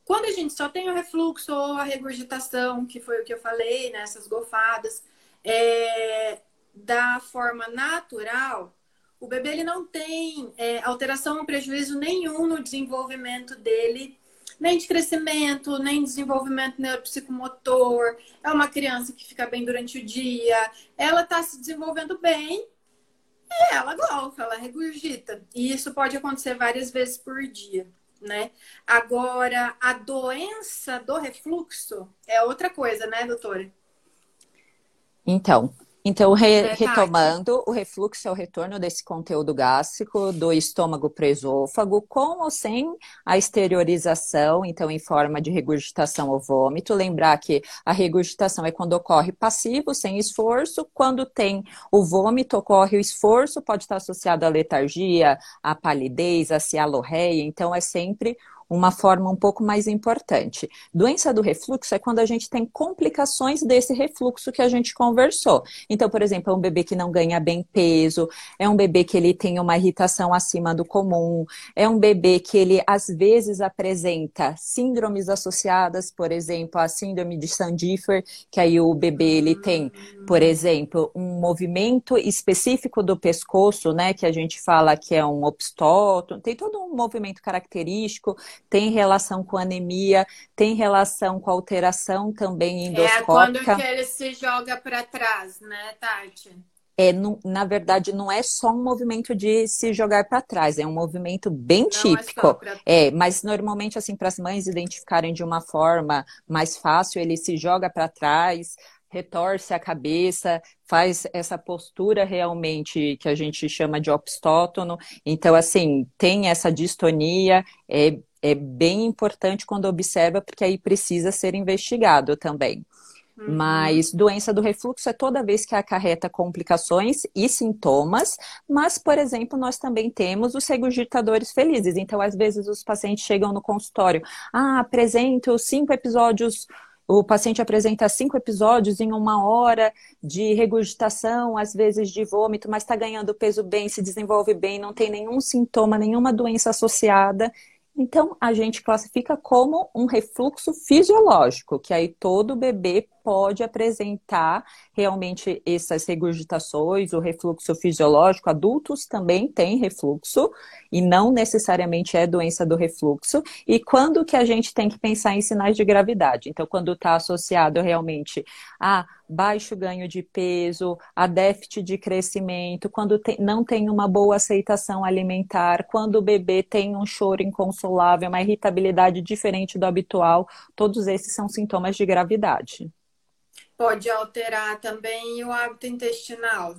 [SPEAKER 1] Quando a gente só tem o refluxo ou a regurgitação, que foi o que eu falei, né, golfadas, é, da forma natural, o bebê ele não tem é, alteração ou prejuízo nenhum no desenvolvimento dele, nem de crescimento, nem desenvolvimento neuropsicomotor. É uma criança que fica bem durante o dia, ela está se desenvolvendo bem e ela golfa, ela regurgita. E isso pode acontecer várias vezes por dia. Né? Agora, a doença do refluxo é outra coisa, né, doutora?
[SPEAKER 2] Então, então, re, retomando, o refluxo é o retorno desse conteúdo gástrico do estômago para o esôfago, com ou sem a exteriorização, então em forma de regurgitação ou vômito. Lembrar que a regurgitação é quando ocorre passivo, sem esforço. Quando tem o vômito, ocorre o esforço, pode estar associado à letargia, à palidez, à cialorreia. Então, é sempre uma forma um pouco mais importante. Doença do refluxo é quando a gente tem complicações desse refluxo que a gente conversou. Então, por exemplo, é um bebê que não ganha bem peso, é um bebê que ele tem uma irritação acima do comum, é um bebê que ele às vezes apresenta síndromes associadas, por exemplo, a síndrome de Sandifer, que aí o bebê ele tem, por exemplo, um movimento específico do pescoço, né, que a gente fala que é um obstótono, tem todo um movimento característico tem relação com anemia, tem relação com alteração também endoscópica. É
[SPEAKER 1] quando que ele se joga para trás, né, Tati?
[SPEAKER 2] É, na verdade, não é só um movimento de se jogar para trás, é um movimento bem não é típico. É, é, mas normalmente, assim, para as mães identificarem de uma forma mais fácil, ele se joga para trás, retorce a cabeça, faz essa postura realmente que a gente chama de obstótono. Então, assim, tem essa distonia, é, é bem importante quando observa, porque aí precisa ser investigado também. Uhum. Mas doença do refluxo é toda vez que acarreta complicações e sintomas, mas, por exemplo, nós também temos os regurgitadores felizes. Então, às vezes, os pacientes chegam no consultório, ah, apresento cinco episódios o paciente apresenta cinco episódios em uma hora de regurgitação, às vezes de vômito, mas está ganhando peso bem, se desenvolve bem, não tem nenhum sintoma, nenhuma doença associada. Então, a gente classifica como um refluxo fisiológico, que aí todo bebê pode apresentar realmente essas regurgitações, o refluxo fisiológico. Adultos também têm refluxo e não necessariamente é doença do refluxo. E quando que a gente tem que pensar em sinais de gravidade? Então, quando está associado realmente a baixo ganho de peso, a déficit de crescimento, quando não tem uma boa aceitação alimentar, quando o bebê tem um choro inconsolável, uma irritabilidade diferente do habitual, todos esses são sintomas de gravidade.
[SPEAKER 1] Pode alterar também o hábito intestinal?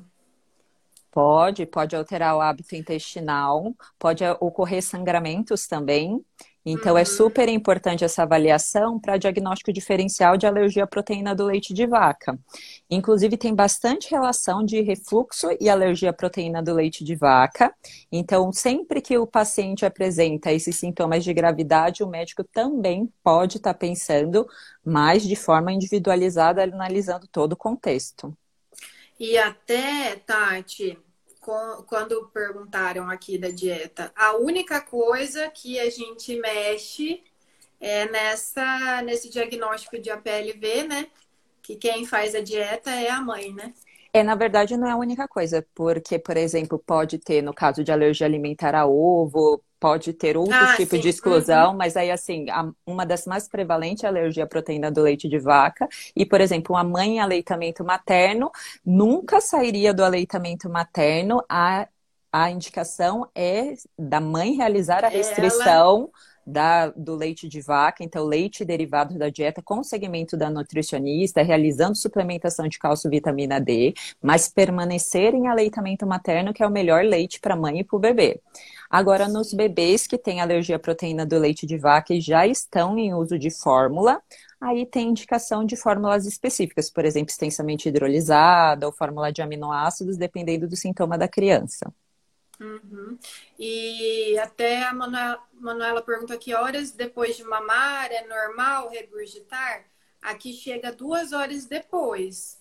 [SPEAKER 2] Pode, pode alterar o hábito intestinal, pode ocorrer sangramentos também. Então, é uhum. é super importante essa avaliação para diagnóstico diferencial de alergia à proteína do leite de vaca. Inclusive, tem bastante relação de refluxo e alergia à proteína do leite de vaca. Então, sempre que o paciente apresenta esses sintomas de gravidade, o médico também pode estar tá pensando mais de forma individualizada, analisando todo o contexto.
[SPEAKER 1] E até, Tati, quando perguntaram aqui da dieta, a única coisa que a gente mexe é nessa, nesse diagnóstico de APLV, né? Que quem faz a dieta é a mãe, né?
[SPEAKER 2] É, na verdade, não é a única coisa, porque, por exemplo, pode ter, no caso de alergia alimentar a ovo, pode ter outro ah, tipo sim. de exclusão, uhum. mas aí, assim, a, uma das mais prevalentes é a alergia à proteína do leite de vaca. E, por exemplo, uma mãe em aleitamento materno nunca sairia do aleitamento materno. A, a indicação é da mãe realizar a restrição. Ela da, do leite de vaca, então leite derivado da dieta com segmento da nutricionista, realizando suplementação de cálcio e vitamina D, mas permanecer em aleitamento materno, que é o melhor leite para a mãe e para o bebê. Agora, nos bebês que têm alergia à proteína do leite de vaca e já estão em uso de fórmula, aí tem indicação de fórmulas específicas, por exemplo, extensamente hidrolisada ou fórmula de aminoácidos, dependendo do sintoma da criança.
[SPEAKER 1] Uhum. E até a Manuela, Manuela pergunta aqui, horas depois de mamar, é normal regurgitar? Aqui chega duas horas depois.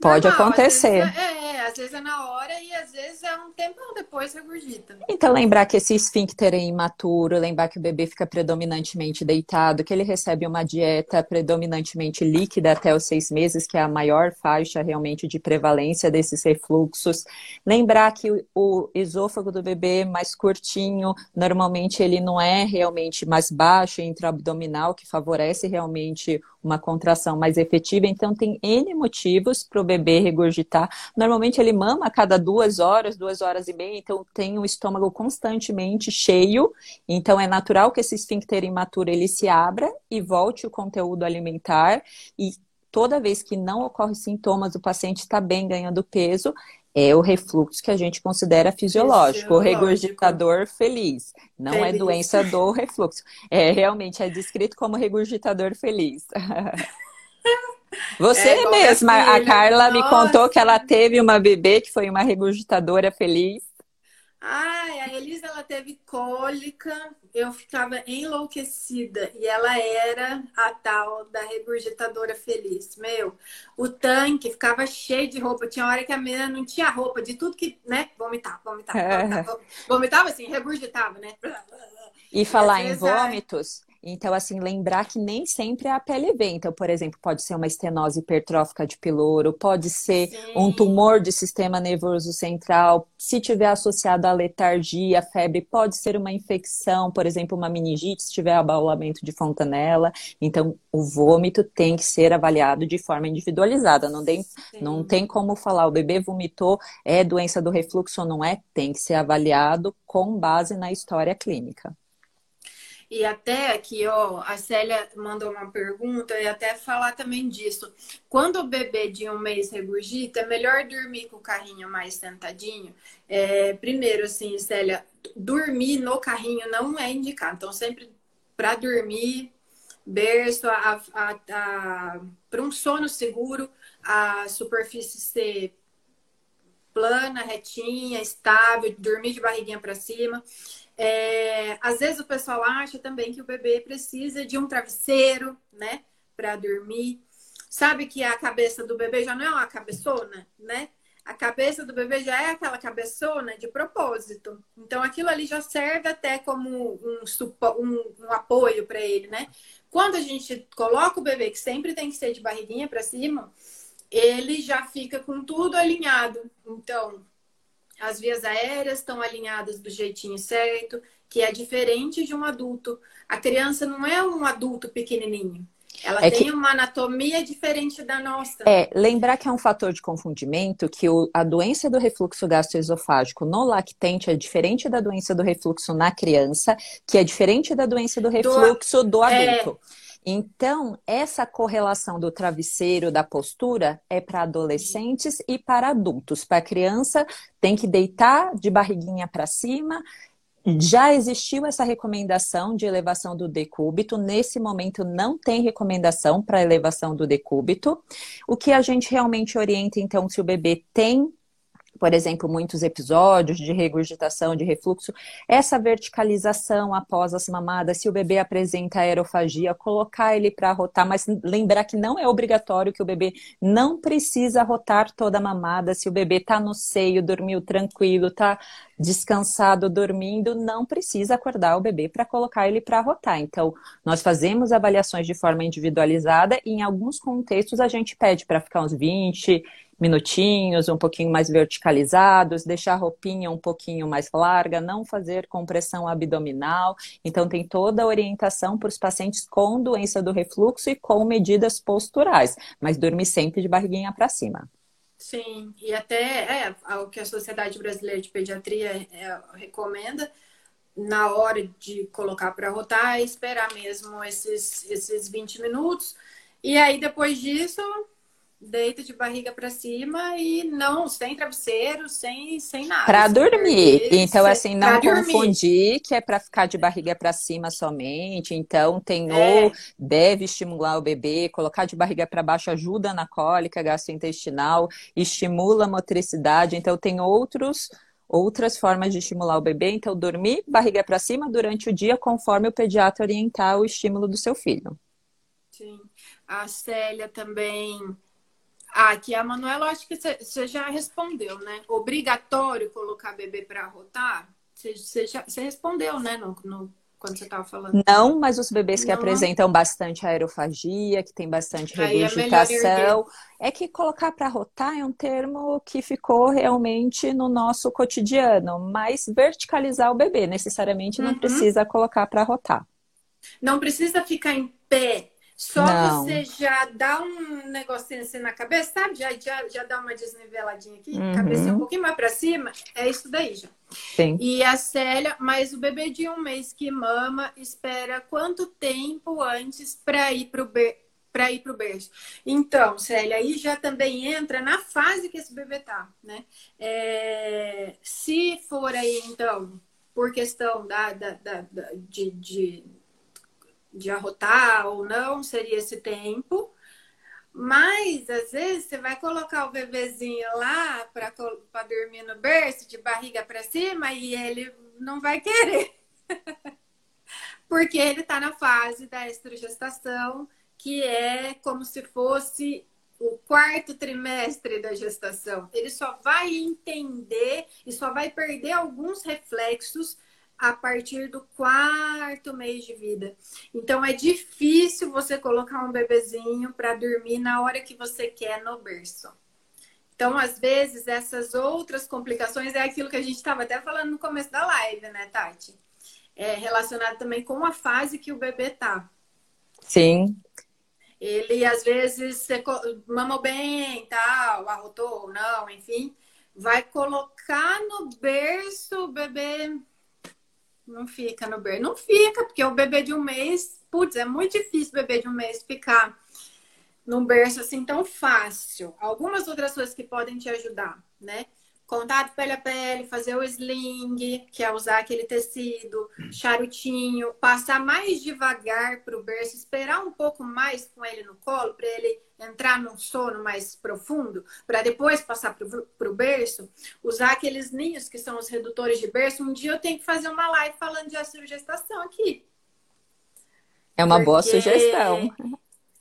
[SPEAKER 2] Pode Normal, acontecer.
[SPEAKER 1] Às é, é, às vezes é na hora e às vezes é um tempão depois regurgita.
[SPEAKER 2] Então, lembrar que esse esfíncter é imaturo, lembrar que o bebê fica predominantemente deitado, que ele recebe uma dieta predominantemente líquida até os seis meses, que é a maior faixa realmente de prevalência desses refluxos. Lembrar que o esôfago do bebê é mais curtinho, normalmente ele não é realmente mais baixo, intraabdominal, que favorece realmente uma contração mais efetiva. Então, tem N motivos para o bebê regurgitar. Normalmente, ele mama a cada duas horas, duas horas e meia, então tem o estômago constantemente cheio. Então, é natural que esse esfíncter imaturo ele se abra e volte o conteúdo alimentar. E toda vez que não ocorre sintomas, o paciente está bem ganhando peso, é o refluxo que a gente considera fisiológico, fisiológico. o regurgitador feliz. Não é feliz. é doença do refluxo. É realmente é descrito como regurgitador feliz. [laughs] Você é mesma, a Carla Nossa. me contou que ela teve uma bebê que foi uma regurgitadora feliz.
[SPEAKER 1] Ai, a Elisa ela teve cólica, eu ficava enlouquecida e ela era a tal da regurgitadora feliz. Meu, o tanque ficava cheio de roupa. Tinha hora que a menina não tinha roupa, de tudo que, né? Vomitava, vomitava, vomitava. Vomitava assim, regurgitava, né?
[SPEAKER 2] E falar em vômitos, então, assim, lembrar que nem sempre é a PLV. Então, por exemplo, pode ser uma estenose hipertrófica de piloro, pode ser Sim. um tumor de sistema nervoso central. Se tiver associado à letargia, febre, pode ser uma infecção, por exemplo, uma meningite, se tiver abaulamento de fontanela. Então, o vômito tem que ser avaliado de forma individualizada. Não tem, não tem como falar, o bebê vomitou, é doença do refluxo ou não é? Tem que ser avaliado com base na história clínica.
[SPEAKER 1] E até aqui, ó, a Célia mandou uma pergunta e até falar também disso. Quando o bebê de um mês regurgita, é melhor dormir com o carrinho mais sentadinho? É, primeiro, assim, Célia, dormir no carrinho não é indicado. Então, sempre para dormir, berço, para um sono seguro, a superfície ser plana, retinha, estável, dormir de barriguinha para cima. É, às vezes o pessoal acha também que o bebê precisa de um travesseiro, né, para dormir. Sabe que a cabeça do bebê já não é uma cabeçona, né? A cabeça do bebê já é aquela cabeçona de propósito. Então aquilo ali já serve até como um, um, um apoio para ele, né? Quando a gente coloca o bebê, que sempre tem que ser de barriguinha para cima, ele já fica com tudo alinhado. Então, as vias aéreas estão alinhadas do jeitinho certo, que é diferente de um adulto. A criança não é um adulto pequenininho. Ela é tem que... uma anatomia diferente da nossa.
[SPEAKER 2] É, lembrar que é um fator de confundimento que o, a doença do refluxo gastroesofágico no lactente é diferente da doença do refluxo na criança, que é diferente da doença do refluxo do, do adulto. É... Então, essa correlação do travesseiro, da postura, é para adolescentes e para adultos. Para criança, tem que deitar de barriguinha para cima. Já existiu essa recomendação de elevação do decúbito. Nesse momento, não tem recomendação para elevação do decúbito. O que a gente realmente orienta, então, se o bebê tem por exemplo, muitos episódios de regurgitação, de refluxo, essa verticalização após as mamadas, se o bebê apresenta aerofagia, colocar ele para rotar, mas lembrar que não é obrigatório que o bebê não precisa rotar toda a mamada, se o bebê está no seio, dormiu tranquilo, está descansado, dormindo, não precisa acordar o bebê para colocar ele para rotar. Então, nós fazemos avaliações de forma individualizada e em alguns contextos a gente pede para ficar uns 20 minutinhos, um pouquinho mais verticalizados, deixar a roupinha um pouquinho mais larga, não fazer compressão abdominal. Então, tem toda a orientação para os pacientes com doença do refluxo e com medidas posturais, mas dormir sempre de barriguinha para cima.
[SPEAKER 1] Sim, e até é o que a Sociedade Brasileira de Pediatria é, recomenda na hora de colocar para rotar, esperar mesmo esses, esses 20 minutos. E aí, depois disso, deita de barriga para cima e não sem travesseiro, sem, sem nada.
[SPEAKER 2] Para dormir. Então, assim, não confundir que é para ficar de barriga para cima somente. Então, tem é. ou deve estimular o bebê, colocar de barriga para baixo ajuda na cólica gastrointestinal, estimula a motricidade. Então, tem outros outras formas de estimular o bebê. Então, dormir barriga para cima durante o dia, conforme o pediatra orientar o estímulo do seu filho.
[SPEAKER 1] Sim. A Célia também. Ah, aqui a Manuela, acho que você já respondeu, né? Obrigatório colocar bebê para rotar? Você respondeu, né? No, no quando você estava falando?
[SPEAKER 2] Não, mas os bebês que Não. apresentam bastante aerofagia, que tem bastante é regurgitação, é, é, que colocar para rotar é um termo que ficou realmente no nosso cotidiano, mas verticalizar o bebê, necessariamente não uhum. precisa colocar para rotar.
[SPEAKER 1] Não precisa ficar em pé só não. você já dá um negocinho assim na cabeça, sabe? Já, já, já dá uma desniveladinha aqui, uhum. cabeça um pouquinho mais pra cima. É isso daí já.
[SPEAKER 2] Sim.
[SPEAKER 1] E a Célia, mas o bebê de um mês que mama espera quanto tempo antes para ir pro be para ir para o berço. Então, Célia, aí já também entra na fase que esse bebê tá, né? É, se for aí, então, por questão da, da, da, da de, de de arrotar ou não, seria esse tempo. Mas, às vezes, você vai colocar o bebezinho lá para dormir no berço, de barriga para cima, e ele não vai querer. [laughs] Porque ele está na fase da estrogestação, que é como se fosse o quarto trimestre da gestação. Ele só vai entender e só vai perder alguns reflexos a partir do quarto mês de vida. Então é difícil você colocar um bebezinho para dormir na hora que você quer no berço. Então, às vezes, essas outras complicações é aquilo que a gente estava até falando no começo da live, né, Tati? É relacionado também com a fase que o bebê tá.
[SPEAKER 2] Sim.
[SPEAKER 1] Ele, às vezes, mamou bem, tal, arrotou ou não, enfim. Vai colocar no berço, o bebê não fica no berço. Não fica, porque o bebê de um mês, putz, é muito difícil o bebê de um mês ficar num berço assim tão fácil. Algumas outras coisas que podem te ajudar, né? Contato pele a pele, fazer o sling, que é usar aquele tecido, charutinho, passar mais devagar para o berço, esperar um pouco mais com ele no colo, para ele entrar num sono mais profundo, para depois passar para o berço, usar aqueles ninhos que são os redutores de berço. Um dia eu tenho que fazer uma live falando de gestação aqui.
[SPEAKER 2] É uma Porque... boa sugestão.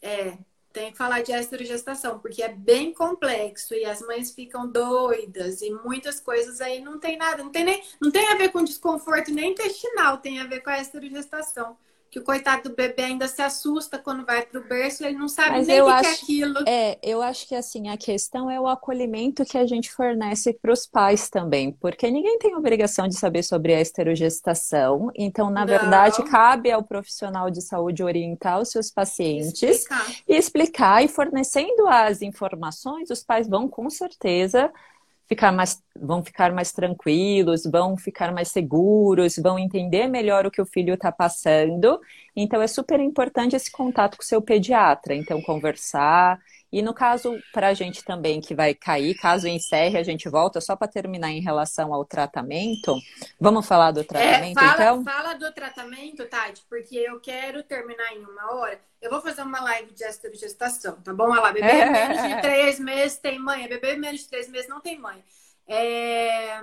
[SPEAKER 1] É, tem que falar de esterogestação, porque é bem complexo e as mães ficam doidas e muitas coisas aí não tem nada, não tem nem não tem a ver com desconforto nem intestinal, tem a ver com a esterogestação que o coitado do bebê ainda se assusta quando vai para o berço, ele não sabe Mas nem o que, acho, é aquilo.
[SPEAKER 2] É, eu acho que assim, a questão é o acolhimento que a gente fornece para os pais também, porque ninguém tem obrigação de saber sobre a esterogestação, então, na não. verdade, cabe ao profissional de saúde orientar os seus pacientes explicar. e explicar, e fornecendo as informações, os pais vão com certeza ficar mais, vão ficar mais tranquilos, vão ficar mais seguros, vão entender melhor o que o filho está passando. Então é super importante esse contato com o seu pediatra. Então, conversar, e no caso, para a gente também que vai cair, caso encerre, a gente volta só para terminar em relação ao tratamento. Vamos falar do é, tratamento,
[SPEAKER 1] é, fala,
[SPEAKER 2] então?
[SPEAKER 1] Fala do tratamento, Tati, porque eu quero terminar em uma hora. Eu vou fazer uma live de gestação, tá bom? Olha lá, bebê é. [laughs] menos de três meses tem mãe, bebê menos de três meses não tem mãe. É...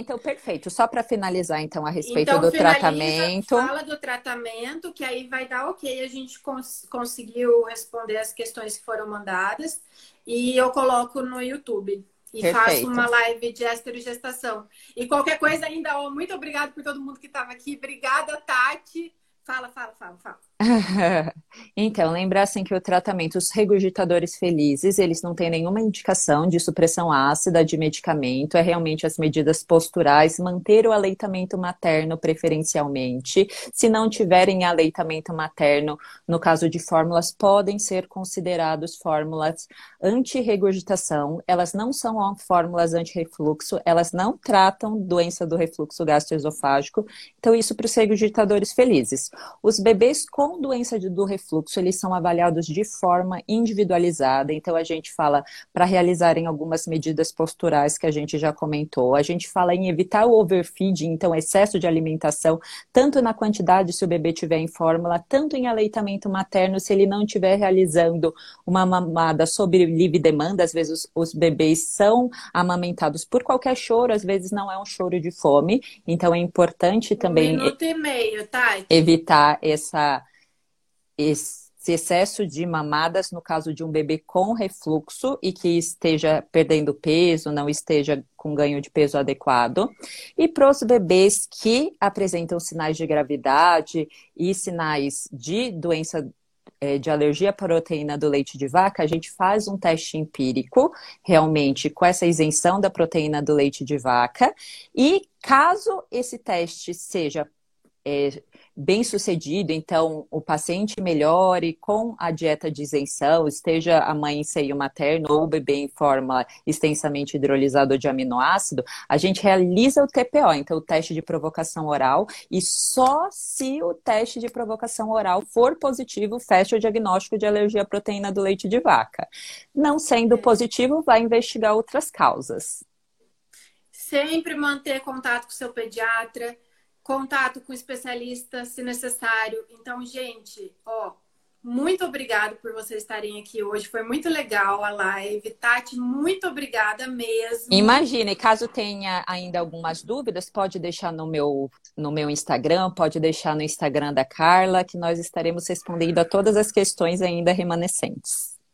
[SPEAKER 2] Então, perfeito. Só para finalizar, então, a respeito então, do finaliza, tratamento.
[SPEAKER 1] Fala do tratamento, que aí vai dar ok. A gente cons conseguiu responder as questões que foram mandadas. E eu coloco no YouTube. E Perfeito. faço uma live de esterogestação. E qualquer coisa ainda, muito obrigada por todo mundo que estava aqui. Obrigada, Tati, Fala, fala, fala, fala. [laughs]
[SPEAKER 2] então, lembrassem que o tratamento, os regurgitadores felizes, eles não têm nenhuma indicação de supressão ácida de medicamento, é realmente as medidas posturais, manter o aleitamento materno preferencialmente. Se não tiverem aleitamento materno, no caso de fórmulas, podem ser considerados fórmulas anti-regurgitação. Elas não são fórmulas anti-refluxo, elas não tratam doença do refluxo gastroesofágico. Então, isso para os regurgitadores felizes. Os bebês com doença do refluxo, eles são avaliados de forma individualizada. Então, a gente fala para realizarem algumas medidas posturais que a gente já comentou. A gente fala em evitar o overfeeding, então, excesso de alimentação, tanto na quantidade se o bebê tiver em fórmula, tanto em aleitamento materno, se ele não estiver realizando uma mamada sob livre demanda. Às vezes, os, os bebês são amamentados por qualquer choro, às vezes não é um choro de fome. Então, é importante também.
[SPEAKER 1] Um minuto e meio, tá?
[SPEAKER 2] Evitar essa, esse excesso de mamadas no caso de um bebê com refluxo e que esteja perdendo peso, não esteja com ganho de peso adequado. E para os bebês que apresentam sinais de gravidade e sinais de doença é, de alergia à proteína do leite de vaca, a gente faz um teste empírico, realmente, com essa isenção da proteína do leite de vaca. E caso esse teste seja é, bem sucedido, então o paciente melhore com a dieta de isenção, esteja a mãe em seio materno ou o bebê em forma extensamente hidrolisada de aminoácido, a gente realiza o TPO, então o teste de provocação oral, e só se o teste de provocação oral for positivo, fecha o diagnóstico de alergia à proteína do leite de vaca. Não sendo positivo, vai investigar outras causas.
[SPEAKER 1] Sempre manter contato com o seu pediatra contato com especialistas se necessário. Então, gente, ó, muito obrigado por vocês estarem aqui hoje. Foi muito legal a live. Tati, muito obrigada mesmo.
[SPEAKER 2] Imagine, caso tenha ainda algumas dúvidas, pode deixar no meu, no meu Instagram, pode deixar no Instagram da Carla, que nós estaremos respondendo a todas as questões ainda remanescentes.